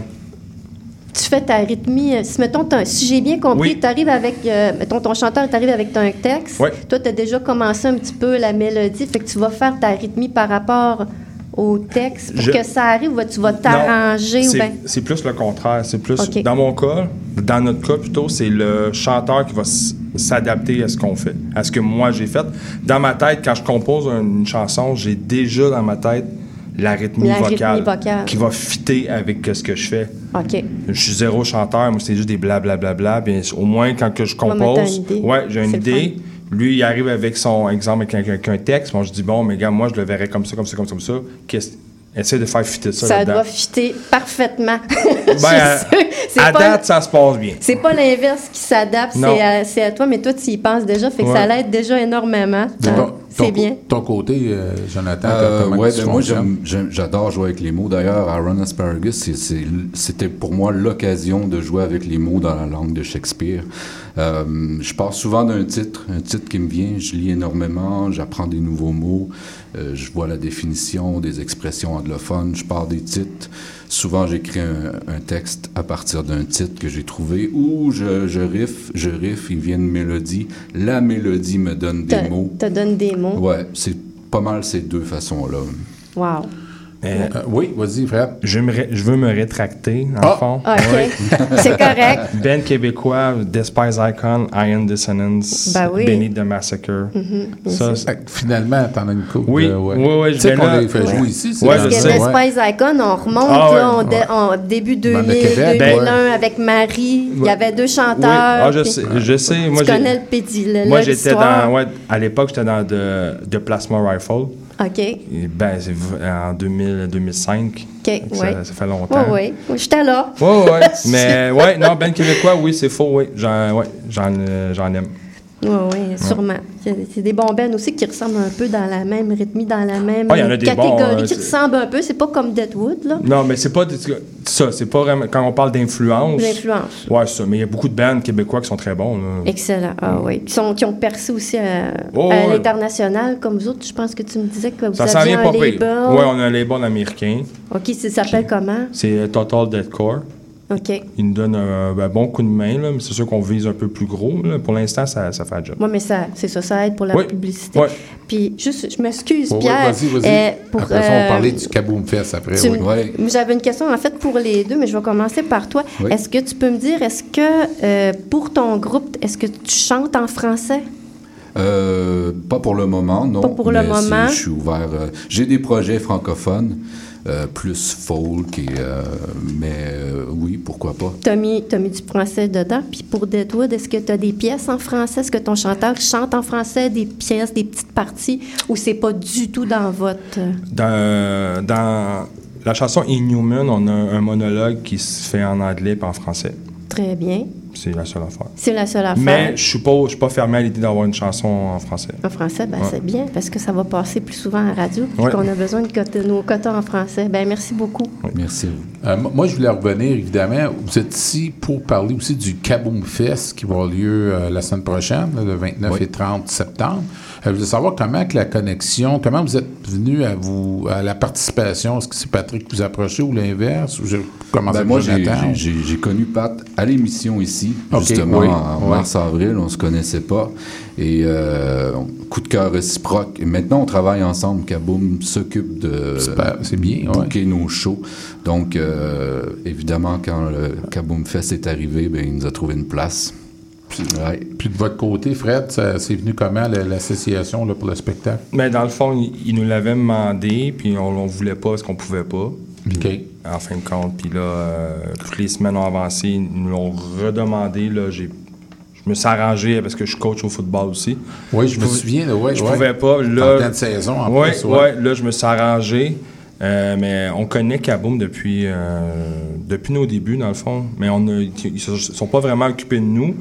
Tu fais ta rythmie. euh, Si, mettons, si j'ai bien compris, Oui. tu arrives avec. euh, mettons, ton chanteur t'arrive avec un texte. Toi, tu as déjà commencé un petit peu la mélodie. Fait que tu vas faire ta rythmie par rapport au texte pour Je- que ça arrive. ou Tu vas t'arranger ou C'est- bien. C'est plus le contraire. C'est plus, dans mon cas, dans notre cas plutôt, c'est le chanteur qui va s- s'adapter à ce qu'on fait, à ce que moi j'ai fait. Dans ma tête, quand je compose une chanson, j'ai déjà dans ma tête la rythmie, La rythmie vocale, vocale. qui va fitter avec ce que je fais. OK. Je suis zéro chanteur, moi c'est juste des blablabla. Bien, au moins quand que je compose, idée. ouais, j'ai une idée. Lui, il arrive avec son exemple avec un, avec un texte. Moi, je dis bon, mais gars, moi je le verrais comme ça, comme ça, comme ça, comme ça. Qu'est-ce- Essaie de faire fitter ça, Ça doit fitter parfaitement. Ben, à, pas- date, ça se passe bien. C'est pas l'inverse qui s'adapte, c'est à, c'est à toi, mais toi, tu y penses déjà, fait que Ouais. ça l'aide déjà énormément. C'est bien. Ton côté, euh, Jonathan, Euh, ouais, ben moi, fonctionnes? j'aime- j'aime- j'adore jouer avec les mots. D'ailleurs, Aaron Asparagus, c'est- c'est- c'était pour moi l'occasion de jouer avec les mots dans la langue de Shakespeare. Euh, je pars souvent d'un titre, un titre qui me vient, je lis énormément, j'apprends des nouveaux mots, euh, je vois la définition des expressions anglophones, je pars des titres. Souvent, j'écris un, un texte à partir d'un titre que j'ai trouvé ou je, je riff, je riff, il vient une mélodie. La mélodie me donne des Te, mots. te donne des mots. Ouais, c'est pas mal ces deux façons-là. Wow. Euh, oui, vas-y, Fred. Je, veux me ré- je veux me rétracter, dans Ah! le fond. OK. C'est correct. Ben québécois, Despise Icon, Iron Dissonance, Ben oui. Beneath the Massacre. Mhm, bien Ça, Finalement, t'en as une coupe. Oui, de- ouais. oui, oui, Tu sais qu'on là- les fait jouer Ouais. ici. c'est Ouais. Parce que ouais. Spice Icon, on remonte Ah ouais. là, on dé- en début 2000, Bande de Québec, 2001 ouais. avec Marie. Il y avait deux Oui, chanteurs. ah, je puis sais, je sais. Moi, tu j'ai- connais le pédi, le- Moi, j'étais dans. À l'époque, j'étais dans de, de Plasma Rifle. OK. Et ben, c'est en 2000, 2005. OK, ça, ouais. ça fait longtemps. Oui, oui. J'étais là. Ouais, ouais. Mais, ouais, non, Ben québécois, oui, c'est faux, oui. J'en, ouais, j'en, euh, j'en aime. Oui, oui, sûrement. C'est des bons bands aussi qui ressemblent un peu dans la même rythmie, dans la même il y en a des catégorie, bons, hein, qui ressemblent un peu. C'est pas comme Deadwood, là. Non, mais c'est pas ça, c'est pas vraiment. Quand on parle d'influence. L'influence. Ouais, ça. Mais il y a beaucoup de bands québécois qui sont très bons, là. Excellent. Ah oui. Qui, sont, qui ont percé aussi à, Oh, à ouais. l'international, comme vous autres. Je pense que tu me disais que vous Ça aviez un label. Ouais, on a un label américain. OK, ça s'appelle comment? C'est euh, Total Deathcore. OK. Il nous donne un, un bon coup de main, là, mais c'est sûr qu'on vise un peu plus gros. là. Pour l'instant, ça, ça fait le job. Moi, mais ça, c'est ça, ça aide pour la Oui. publicité. Ouais. Puis, juste, je m'excuse, Pierre. vas-y, vas-y. euh, pour, après ça, on va euh, parler du Kaboom Fest après. tu oui. me- J'avais une question en fait pour les deux, mais je vais commencer par toi. Oui. Est-ce que tu peux me dire, est-ce que euh, pour ton groupe, est-ce que tu chantes en français? Euh, pas pour le moment, non. Pas pour le moment. Je suis ouvert. euh, J'ai des projets francophones. Euh, plus folk. Et, euh, mais euh, oui, pourquoi pas. Tu as mis, t'as mis du français dedans. Puis pour Deadwood, est-ce que tu as des pièces en français? Est-ce que ton chanteur chante en français, des pièces, des petites parties, ou c'est pas du tout dans votre. Dans, dans la chanson Inhuman, on a un monologue qui se fait en anglais et en français. Très bien. C'est la seule affaire. C'est la seule affaire. Mais je suis pas, je suis pas fermé à l'idée d'avoir une chanson en français. En français, ben Ouais. c'est bien parce que ça va passer plus souvent à la radio puis Ouais. qu'on a besoin de quota- nos quotas en français. Ben merci beaucoup. Merci. Euh, mo- moi, je voulais revenir, évidemment. Vous êtes ici pour parler aussi du Kaboom Fest qui va avoir lieu euh, la semaine prochaine, là, le 29 et 30 septembre. Euh, je voulais savoir comment que la connexion, comment vous êtes venu à vous à la participation? Est-ce que c'est Patrick qui vous a approché ou l'inverse? Ou je, comment Ben, ça moi, j'ai connu Pat à l'émission ici, Justement, oui, en mars-avril. On se connaissait pas. Et euh, coup de cœur réciproque. Et maintenant, on travaille ensemble. Kaboom s'occupe de Super, c'est bien, ouais. booker nos shows. Donc, euh, évidemment, quand le Kaboom Fest est arrivé, ben, il nous a trouvé une place. Ouais. Puis de votre côté, Fred, c'est venu comment la- l'association là, pour le spectacle? Mais dans le fond, il, il nous l'avait demandé, puis on ne voulait pas parce qu'on pouvait pas. OK. En fin de compte, puis là, euh, toutes les semaines ont avancé, ils nous l'ont redemandé. Là, j'ai, je me suis arrangé parce que je coach au football aussi. Oui, je me pouvais- souviens, là, ouais, Je ouais. pouvais pas. En Là, pleine saison, en ouais, plus, ouais. ouais, là, je me suis arrangé. Euh, mais on connaît Kaboom depuis, euh, depuis nos débuts, dans le fond. Mais on a- ils ne sont pas vraiment occupés de nous.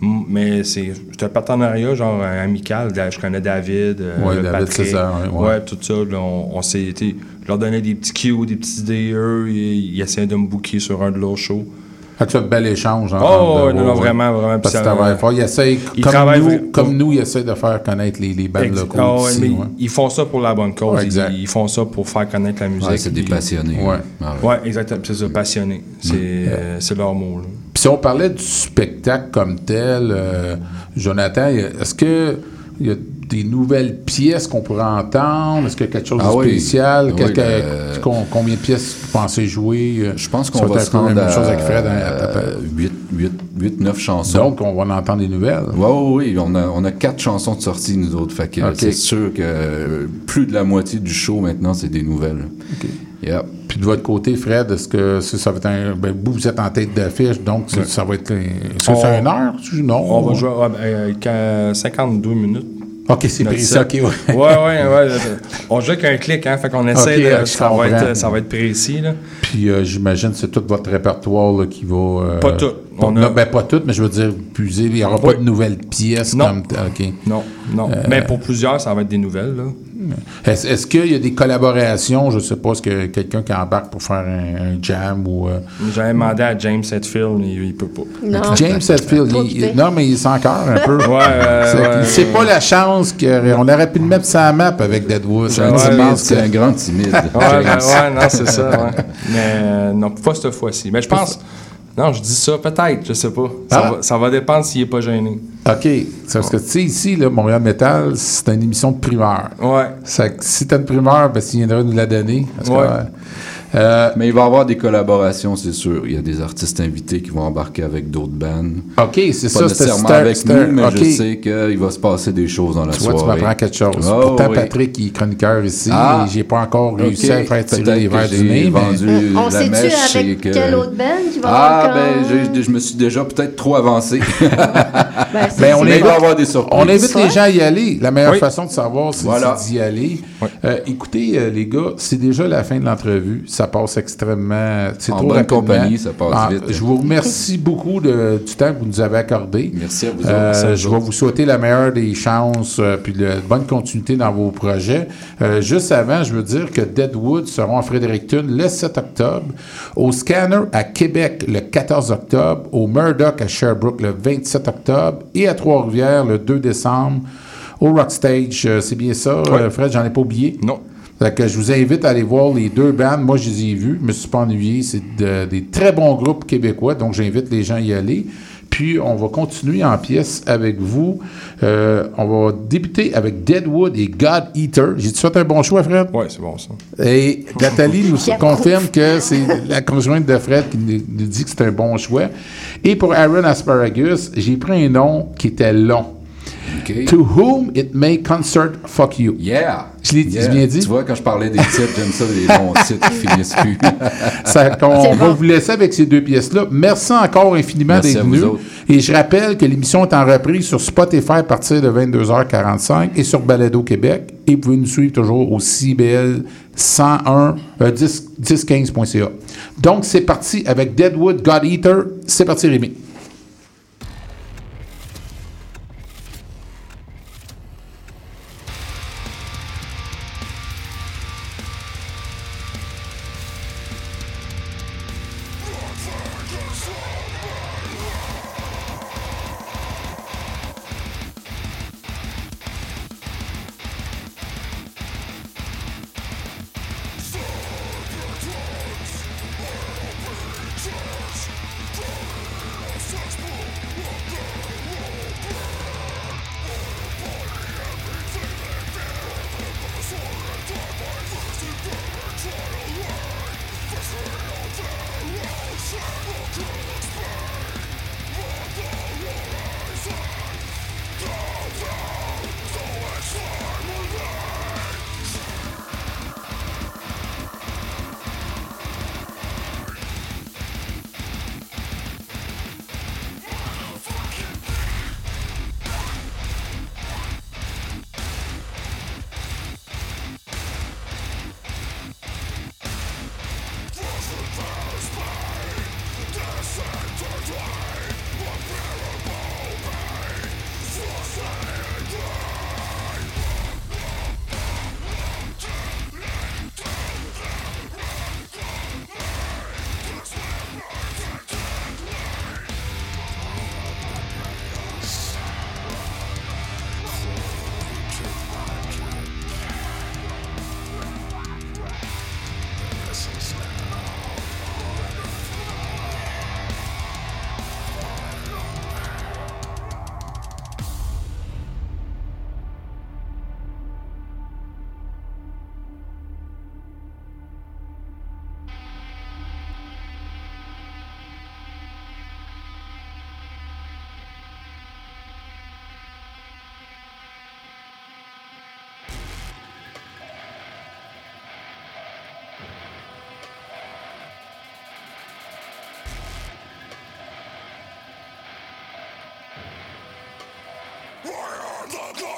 Mais c'est c'est un partenariat genre euh, amical. Je connais David, euh, Ouais, David Patrick. César, ouais, ouais. Ouais, tout ça. là, on, on s'est été. Je leur donnais des petits cues, des petites idées. Eux, ils, ils essayaient de me booker sur un de leurs shows. Fait que c'est un bel échange. hein, Oh, ouais, non, vraiment, vraiment. Parce Puis que ça- travaille fort. Ils essayent, Ils comme, travaillent nous, comme nous, ils essayent de faire connaître les, les bandes locaux Ah ouais, ici, mais ouais. Ils font ça pour la bonne cause. Ouais, exact. Ils, ils font ça pour faire connaître la musique. Ouais, c'est des passionnés. Ouais. Ah Ouais, exactement. C'est ça, passionné. C'est euh, c'est leur mot. là. Puis si on parlait du spectacle comme tel, euh, Jonathan, est-ce que il y a des nouvelles pièces qu'on pourrait entendre? Est-ce qu'il y a quelque chose Ah de spécial? Oui, euh, con- combien de pièces vous pensez jouer? Je pense qu'on va se rendre même à, chose avec Fred. hein, à peu près. 8-9 chansons. Donc, on va en entendre des nouvelles. Oui, oui, oui. On a, on a quatre chansons de sortie, nous autres. Fait que c'est sûr que euh, plus de la moitié du show maintenant, c'est des nouvelles. Puis de votre côté, Fred, est-ce que ça, ça va être un. Ben, vous, vous êtes en tête d'affiche, donc ça, Ouais. ça va être. Est-ce que On- c'est une heure? Non? On va jouer ouais, ben, euh, qu'à 52 minutes. Ok, c'est précis. Ok, ouais. ouais, ouais, ouais. On joue avec un clic, hein. Fait qu'on essaie de. Ça va, être, ça va être précis, là. Puis euh, j'imagine que c'est tout votre répertoire là, qui va. euh, Pas tout. pas- On a- non, ben, pas tout, mais je veux dire, puiser. Il n'y aura pas de nouvelles pièces Non. comme. OK. Non, non. Euh, Mais pour plusieurs, ça va être des nouvelles, là. Est-ce, qu'il y a des collaborations? Je ne sais pas, est-ce que quelqu'un qui embarque pour faire un, un jam ou. euh, J'avais demandé à James Hetfield, mais il, il peut pas. Non. James Hetfield, non, mais il sent encore un peu. Ouais, euh, C'est, ouais, c'est ouais. pas la chance qu'on aurait pu le mettre sur la map avec Deadwood. C'est un Ouais, timide, non, c'est un grand timide. Ouais, ben, ouais, non, c'est ça, ouais. Mais euh, non, pas cette fois-ci. Mais je pense. Non, je dis ça, peut-être, je sais pas. Ça, Ah. va, ça va dépendre s'il est pas gêné. OK. C'est parce que, tu sais, ici, là, Montréal Metal, c'est une émission de primeur. Ouais. Ça, si t'as une primeur, ben, viendra nous la donner. Parce Ouais. euh, euh, Mais il va y avoir des collaborations, c'est sûr. Il y a des artistes invités qui vont embarquer avec d'autres bands. OK, c'est Pas ça. c'était- nécessairement avec nous, mais je sais qu'il va se passer des choses dans la Tu vois, tu soirée. m'apprends quelque chose. Oh, Pourtant, oui. Patrick, il est chroniqueur ici, Ah. et j'ai pas encore réussi Ok. à faire tirer Peut-être les que verres du nez. mais- vendu On la sait-tu mèche avec que- quelle autre band qui va Ah, ben, je me suis déjà peut-être trop avancé. Ben, Ben, on Mais il invite- va y avoir des surprises. On invite les gens à y aller. La meilleure Oui. façon de savoir, c'est Voilà. d'y aller. Euh, écoutez, euh, les gars, c'est déjà la fin de l'entrevue. Ça passe extrêmement. C'est trop bonne compagnie, ça passe Ah, vite. Je vous remercie beaucoup de- du temps que vous nous avez accordé. Merci à vous Euh, je vais vous souhaiter la meilleure des chances euh, puis de bonne continuité dans vos projets. Euh, juste avant, je veux dire que Deadwood seront à Fredericton le 7 octobre, au Scanner à Québec le 14 octobre, au Murdoch à Sherbrooke le 27 octobre et à Trois-Rivières le 2 décembre au Rockstage. Euh, c'est bien ça, euh, Fred? J'en ai pas oublié? Non. Fait que je vous invite à aller voir les deux bandes. Moi, je les ai vus. Je me suis pas ennuyé. C'est de- des très bons groupes québécois. Donc, j'invite les gens à y aller. Puis, on va continuer en pièces avec vous. Euh, on va débuter avec Deadwood et God Eater. J'ai tout fait un bon choix, Fred? Ouais, c'est bon, ça. Et Nathalie nous confirme que c'est la conjointe de Fred qui nous dit que c'est un bon choix. Et pour Aaron Asparagus, j'ai pris un nom qui était long. To whom it may concert, fuck you. Yeah! Je l'ai Yeah. viens dit. Tu vois, quand je parlais des titres, j'aime ça, les longs titres qui finissent plus. Ça, on va bon. vous laisser avec ces deux pièces-là. Merci encore infiniment Merci d'être à vous venus. Et je rappelle que l'émission est en reprise sur Spotify à partir de 22h45 et sur Balado Québec. Et vous pouvez nous suivre toujours au CBL 101 euh, 10 1015.ca. Donc, c'est parti avec Deadwood God Eater. C'est parti, Rémi. We are the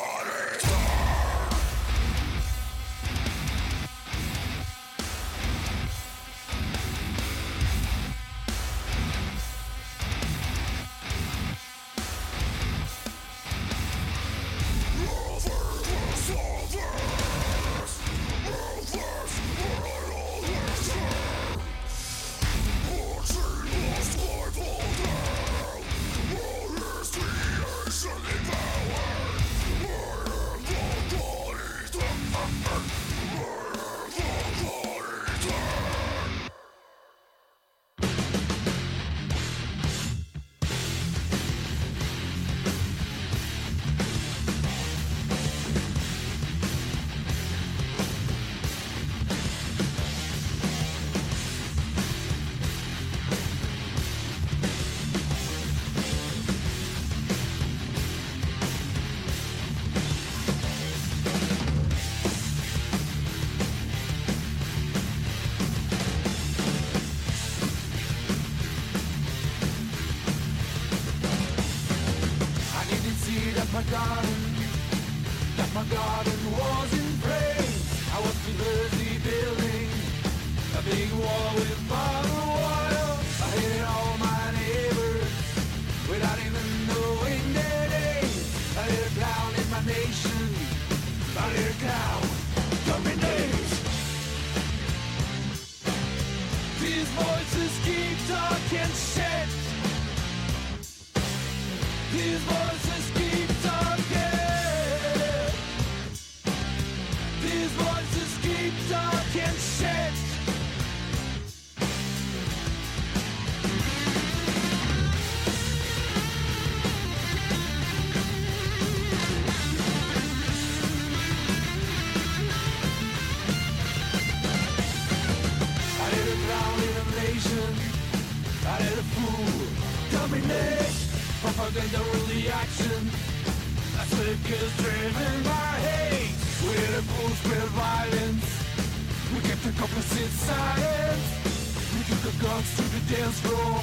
dance floor.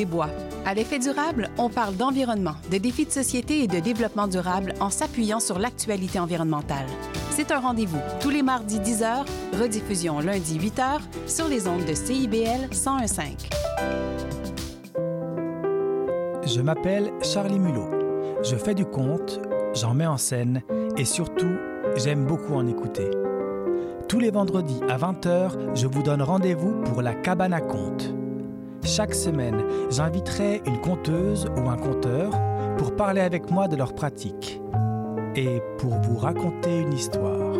Desbois. À l'effet durable, on parle d'environnement, de défis de société et de développement durable en s'appuyant sur l'actualité environnementale. C'est un rendez-vous tous les mardis 10h, rediffusion lundi 8h sur les ondes de CIBL 1015. Je m'appelle Charlie Mulot. Je fais du conte, j'en mets en scène et surtout, j'aime beaucoup en écouter. Tous les vendredis à 20h, je vous donne rendez-vous pour la cabane à contes. Chaque semaine, j'inviterai une conteuse ou un conteur pour parler avec moi de leur pratique et pour vous raconter une histoire.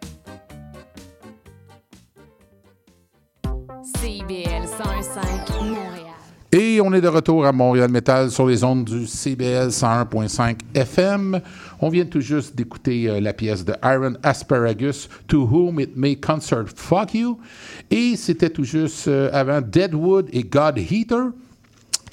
CIBL 101.5 Montréal. Et on est de retour à Montréal Metal sur les ondes du CBL 101.5 FM. On vient tout juste d'écouter euh, la pièce de Iron Asparagus, To Whom It May Concert Fuck You. Et c'était tout juste euh, avant Deadwood et God Heater.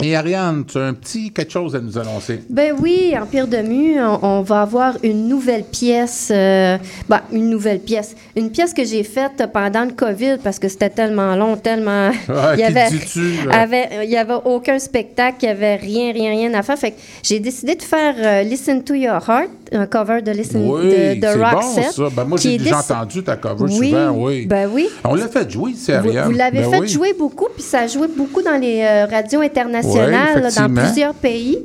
Et Ariane, tu as un petit quelque chose à nous annoncer. Ben oui, Empire de Mu, on, on va avoir une nouvelle pièce. euh, ben, une nouvelle pièce. Une pièce que j'ai faite pendant le COVID parce que c'était tellement long, tellement. Ah, il y avait, dis-tu, là? avait- il y avait aucun spectacle, il y avait rien, rien, rien à faire. Fait que j'ai décidé de faire euh, Listen to Your Heart, un cover de Listen Oui, de, de c'est bon ça. Ben, moi, j'ai déjà entendu ta cover Oui, souvent, oui. Ben oui. On l'a fait jouer Vous, Ariane. vous l'avez Ben fait oui. jouer beaucoup, puis ça a joué beaucoup dans les euh, radios internationales, Là, dans plusieurs pays.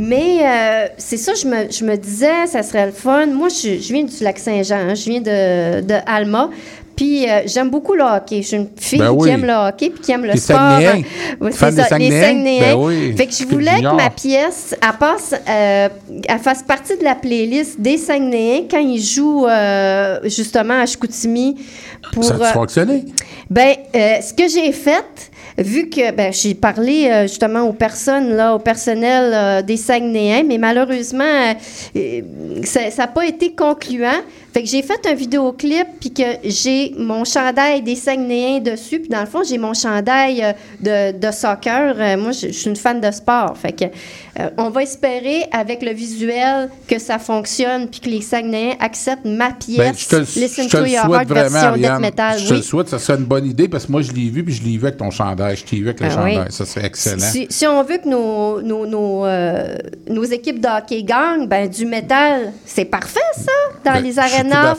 Mais euh, c'est ça, je me, je me disais, ça serait le fun. Moi, je, je viens du lac Saint-Jean, hein, je viens de, de Alma. Puis euh, j'aime beaucoup le hockey. Je suis une fille Ben qui aime le hockey puis qui aime le Les sport. Ouais, c'est ça, les Saguenayens? Ben oui. Fait que je voulais que ma pièce, elle passe, euh, elle fasse partie de la playlist des Saguenayens quand ils jouent euh, justement à Chicoutimi pour. Ça a fonctionné? ben, ce que j'ai fait, vu que ben, j'ai parlé euh, justement aux personnes, là, au personnel euh, des Saguenayens, mais malheureusement, euh, ça n'a pas été concluant. Fait que j'ai fait un vidéoclip, puis que j'ai mon chandail des Saguenayens dessus, puis dans le fond, j'ai mon chandail de, de soccer. Moi, je je suis une fan de sport. Fait que on va espérer, avec le visuel, que ça fonctionne, puis que les Saguenayens acceptent ma pièce. Ben, je te, Listen je te to le Your Heart vraiment, version death Ariane. metal. Je te le souhaite, ça serait une bonne idée parce que moi, je l'ai vu puis je l'ai vu avec ton chandail. Je t'ai vu avec le Ah oui. chandail. Ça serait excellent. Si, si on veut que nos, nos, nos, euh, nos équipes de hockey gagnent, ben, du métal, c'est parfait, ça, dans Ben, les je suis arénas.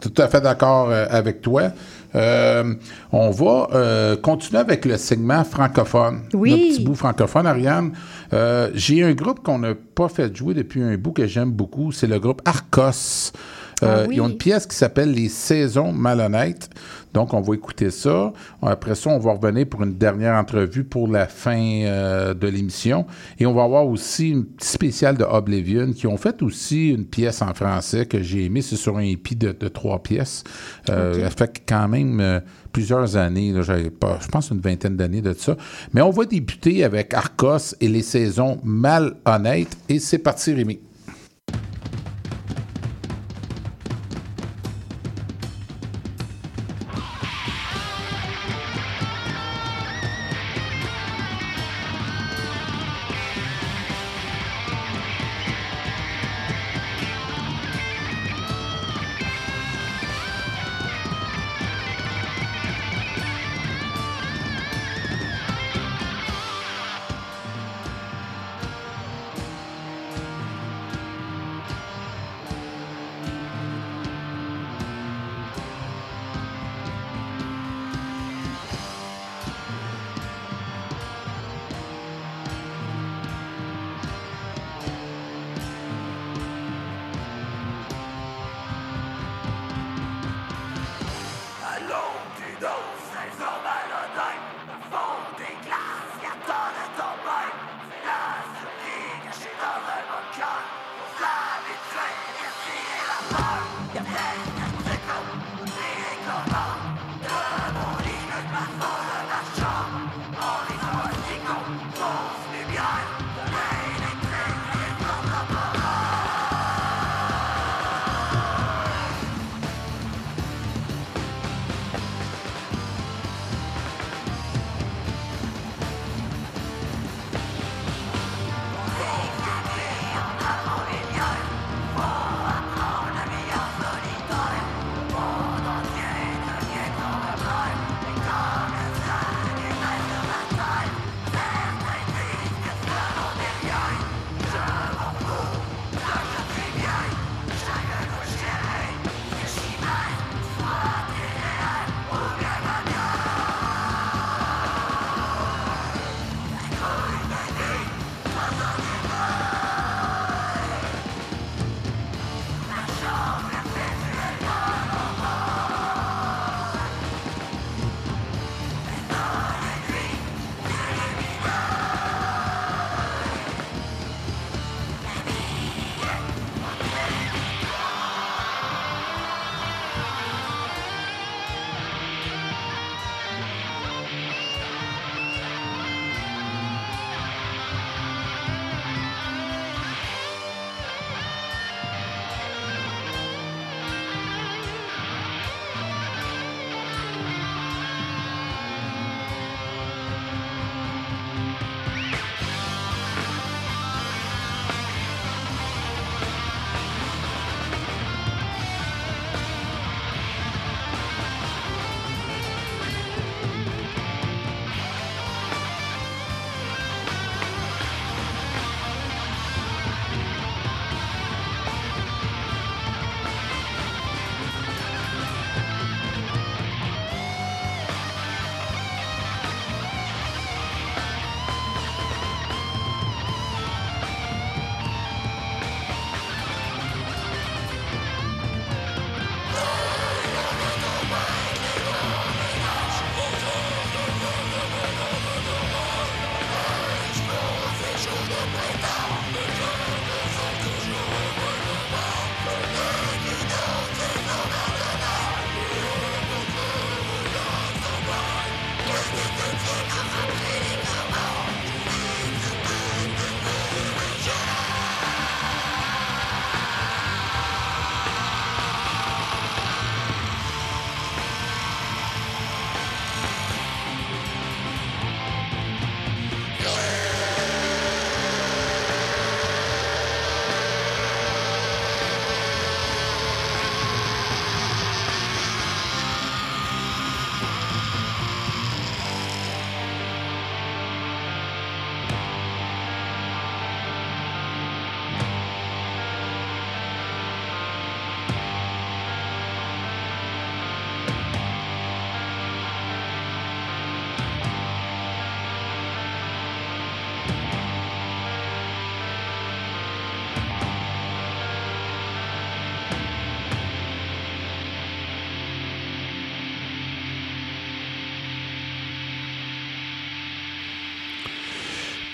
Tout à fait, d'accord euh, avec toi. Euh, on va euh, continuer avec le segment francophone. Oui. Notre petit bout francophone, Ariane. Euh, J'ai un groupe qu'on n'a pas fait jouer depuis un bout que j'aime beaucoup. C'est le groupe Arcos. Euh, Ah oui. Ils ont une pièce qui s'appelle Les Saisons Malhonnêtes. Donc, on va écouter ça. Après ça, on va revenir pour une dernière entrevue pour la fin euh, de l'émission. Et on va avoir aussi une petite spéciale de Oblivion qui ont fait aussi une pièce en français que j'ai aimé. C'est sur un épi de, de trois pièces. Euh, Ça fait quand même euh, plusieurs années. là. Pas, je pense une vingtaine d'années de ça. Mais on va débuter avec Arcos et les saisons malhonnêtes. Et c'est parti, Rémi. No.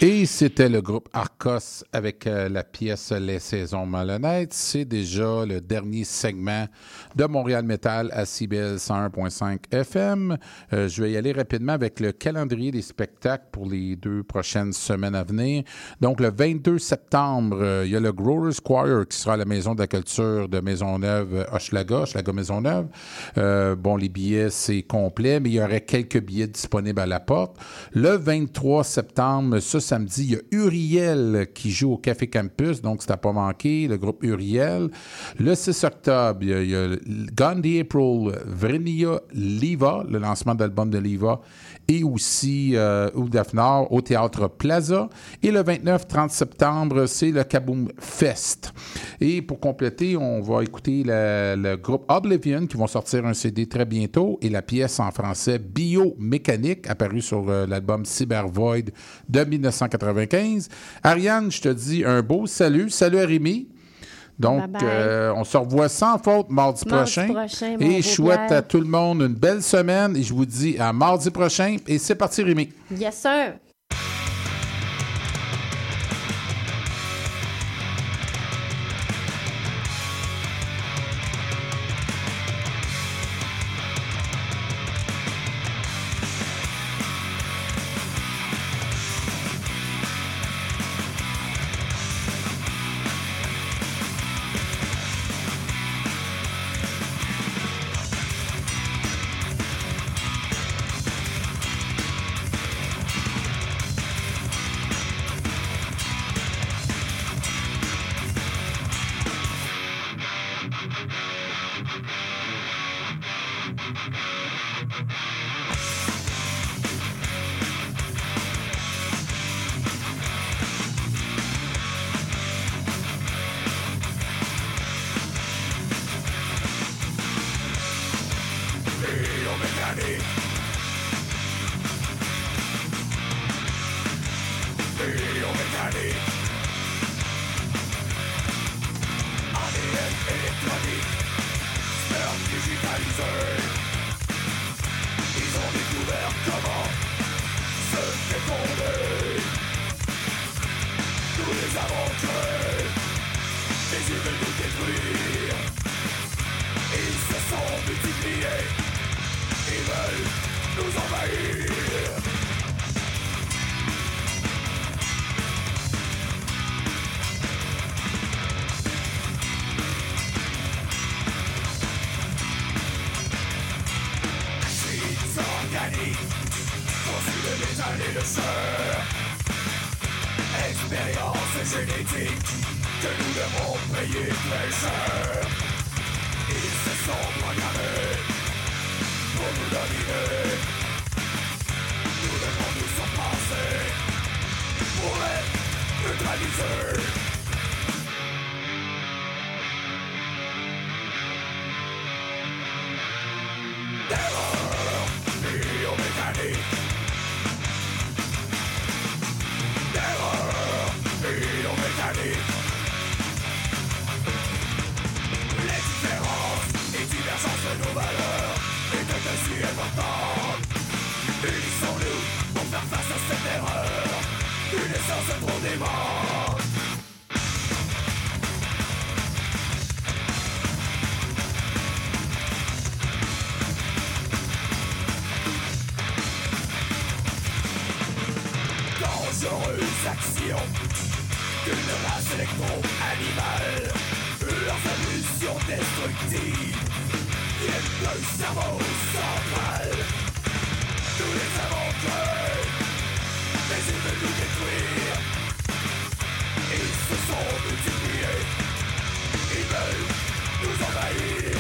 Et c'était le groupe Arcos avec euh, la pièce Les Saisons Malhonnêtes. C'est déjà le dernier segment de Montréal Metal à CBL 101.5 FM. Euh, je vais y aller rapidement avec le calendrier des spectacles pour les deux prochaines semaines à venir. Donc, le 22 septembre, euh, il y a le Growers Choir qui sera à la Maison de la Culture de Maisonneuve, Hochelaga, Hochelaga Maisonneuve. Euh, bon, les billets, c'est complet, mais il y aurait quelques billets disponibles à la porte. Le 23 septembre, ce samedi, il y a Uriel qui joue au Café Campus, donc c'est à pas manquer, le groupe Uriel. Le 6 octobre, il y a, Gandhi April, Vrenia Liva, le lancement d'album de Liva, et aussi euh, Oudafnar au Théâtre Plaza. Et le 29-30 septembre, c'est le Kaboom Fest. Et pour compléter, on va écouter le, le groupe Oblivion qui vont sortir un CD très bientôt et la pièce en français Biomécanique, apparue sur euh, l'album Cyber Void de 1995. Ariane, je te dis un beau salut. Salut à Rémi. Donc, Bye bye. euh, on se revoit sans faute mardi, Mardi prochain. et je souhaite à tout le monde une belle semaine et je vous dis à mardi prochain. Et c'est parti, Rémi. Yes, sir. Action d'une race électro-animale. Leurs évolutions destructives viennent d'un cerveau central. Nous les avons créés, mais ils veulent nous détruire. Ils se sont multipliés, ils veulent nous envahir.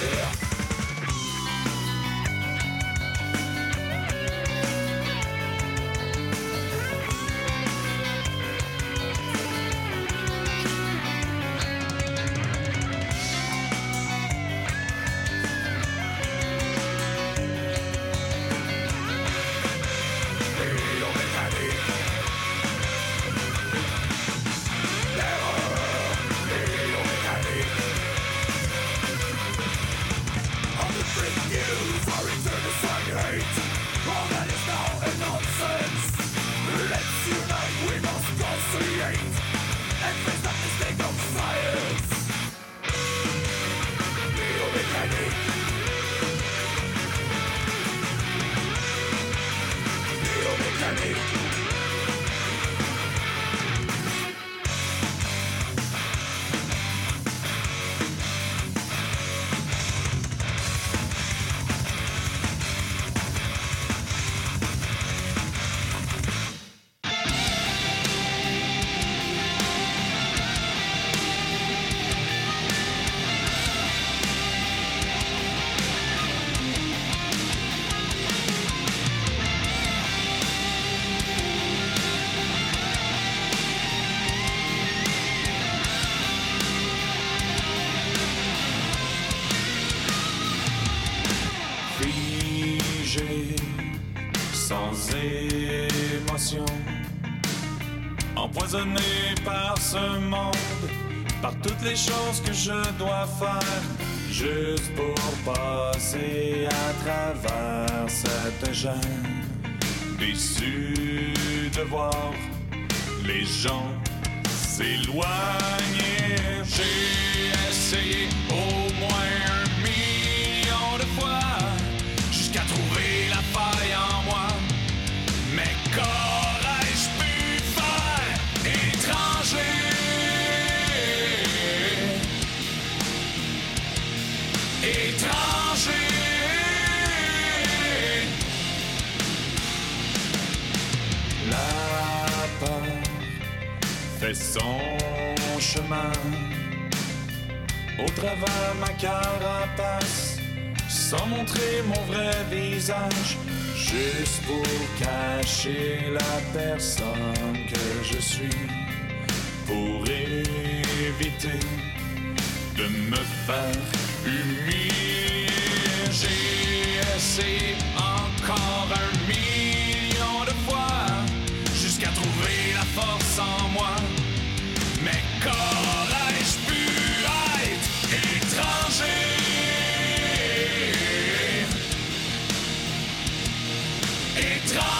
ik draai.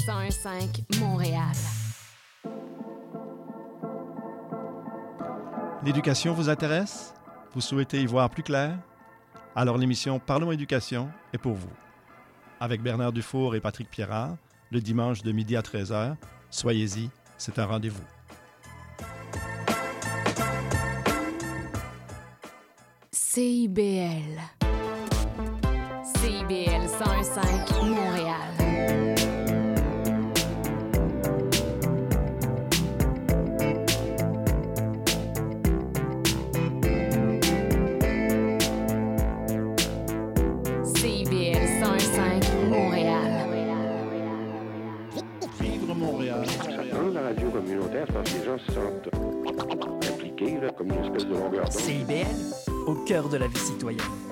101.5 Montréal. L'éducation vous intéresse? Vous souhaitez y voir plus clair? Alors l'émission Parlons éducation est pour vous. Avec Bernard Dufour et Patrick Pierrard, le dimanche de midi à 13h, soyez-y, c'est un rendez-vous. CIBL. CIBL 101.5 sentent impliqués, là, comme une espèce de longueur d'onde. CIBL, au cœur de la vie citoyenne.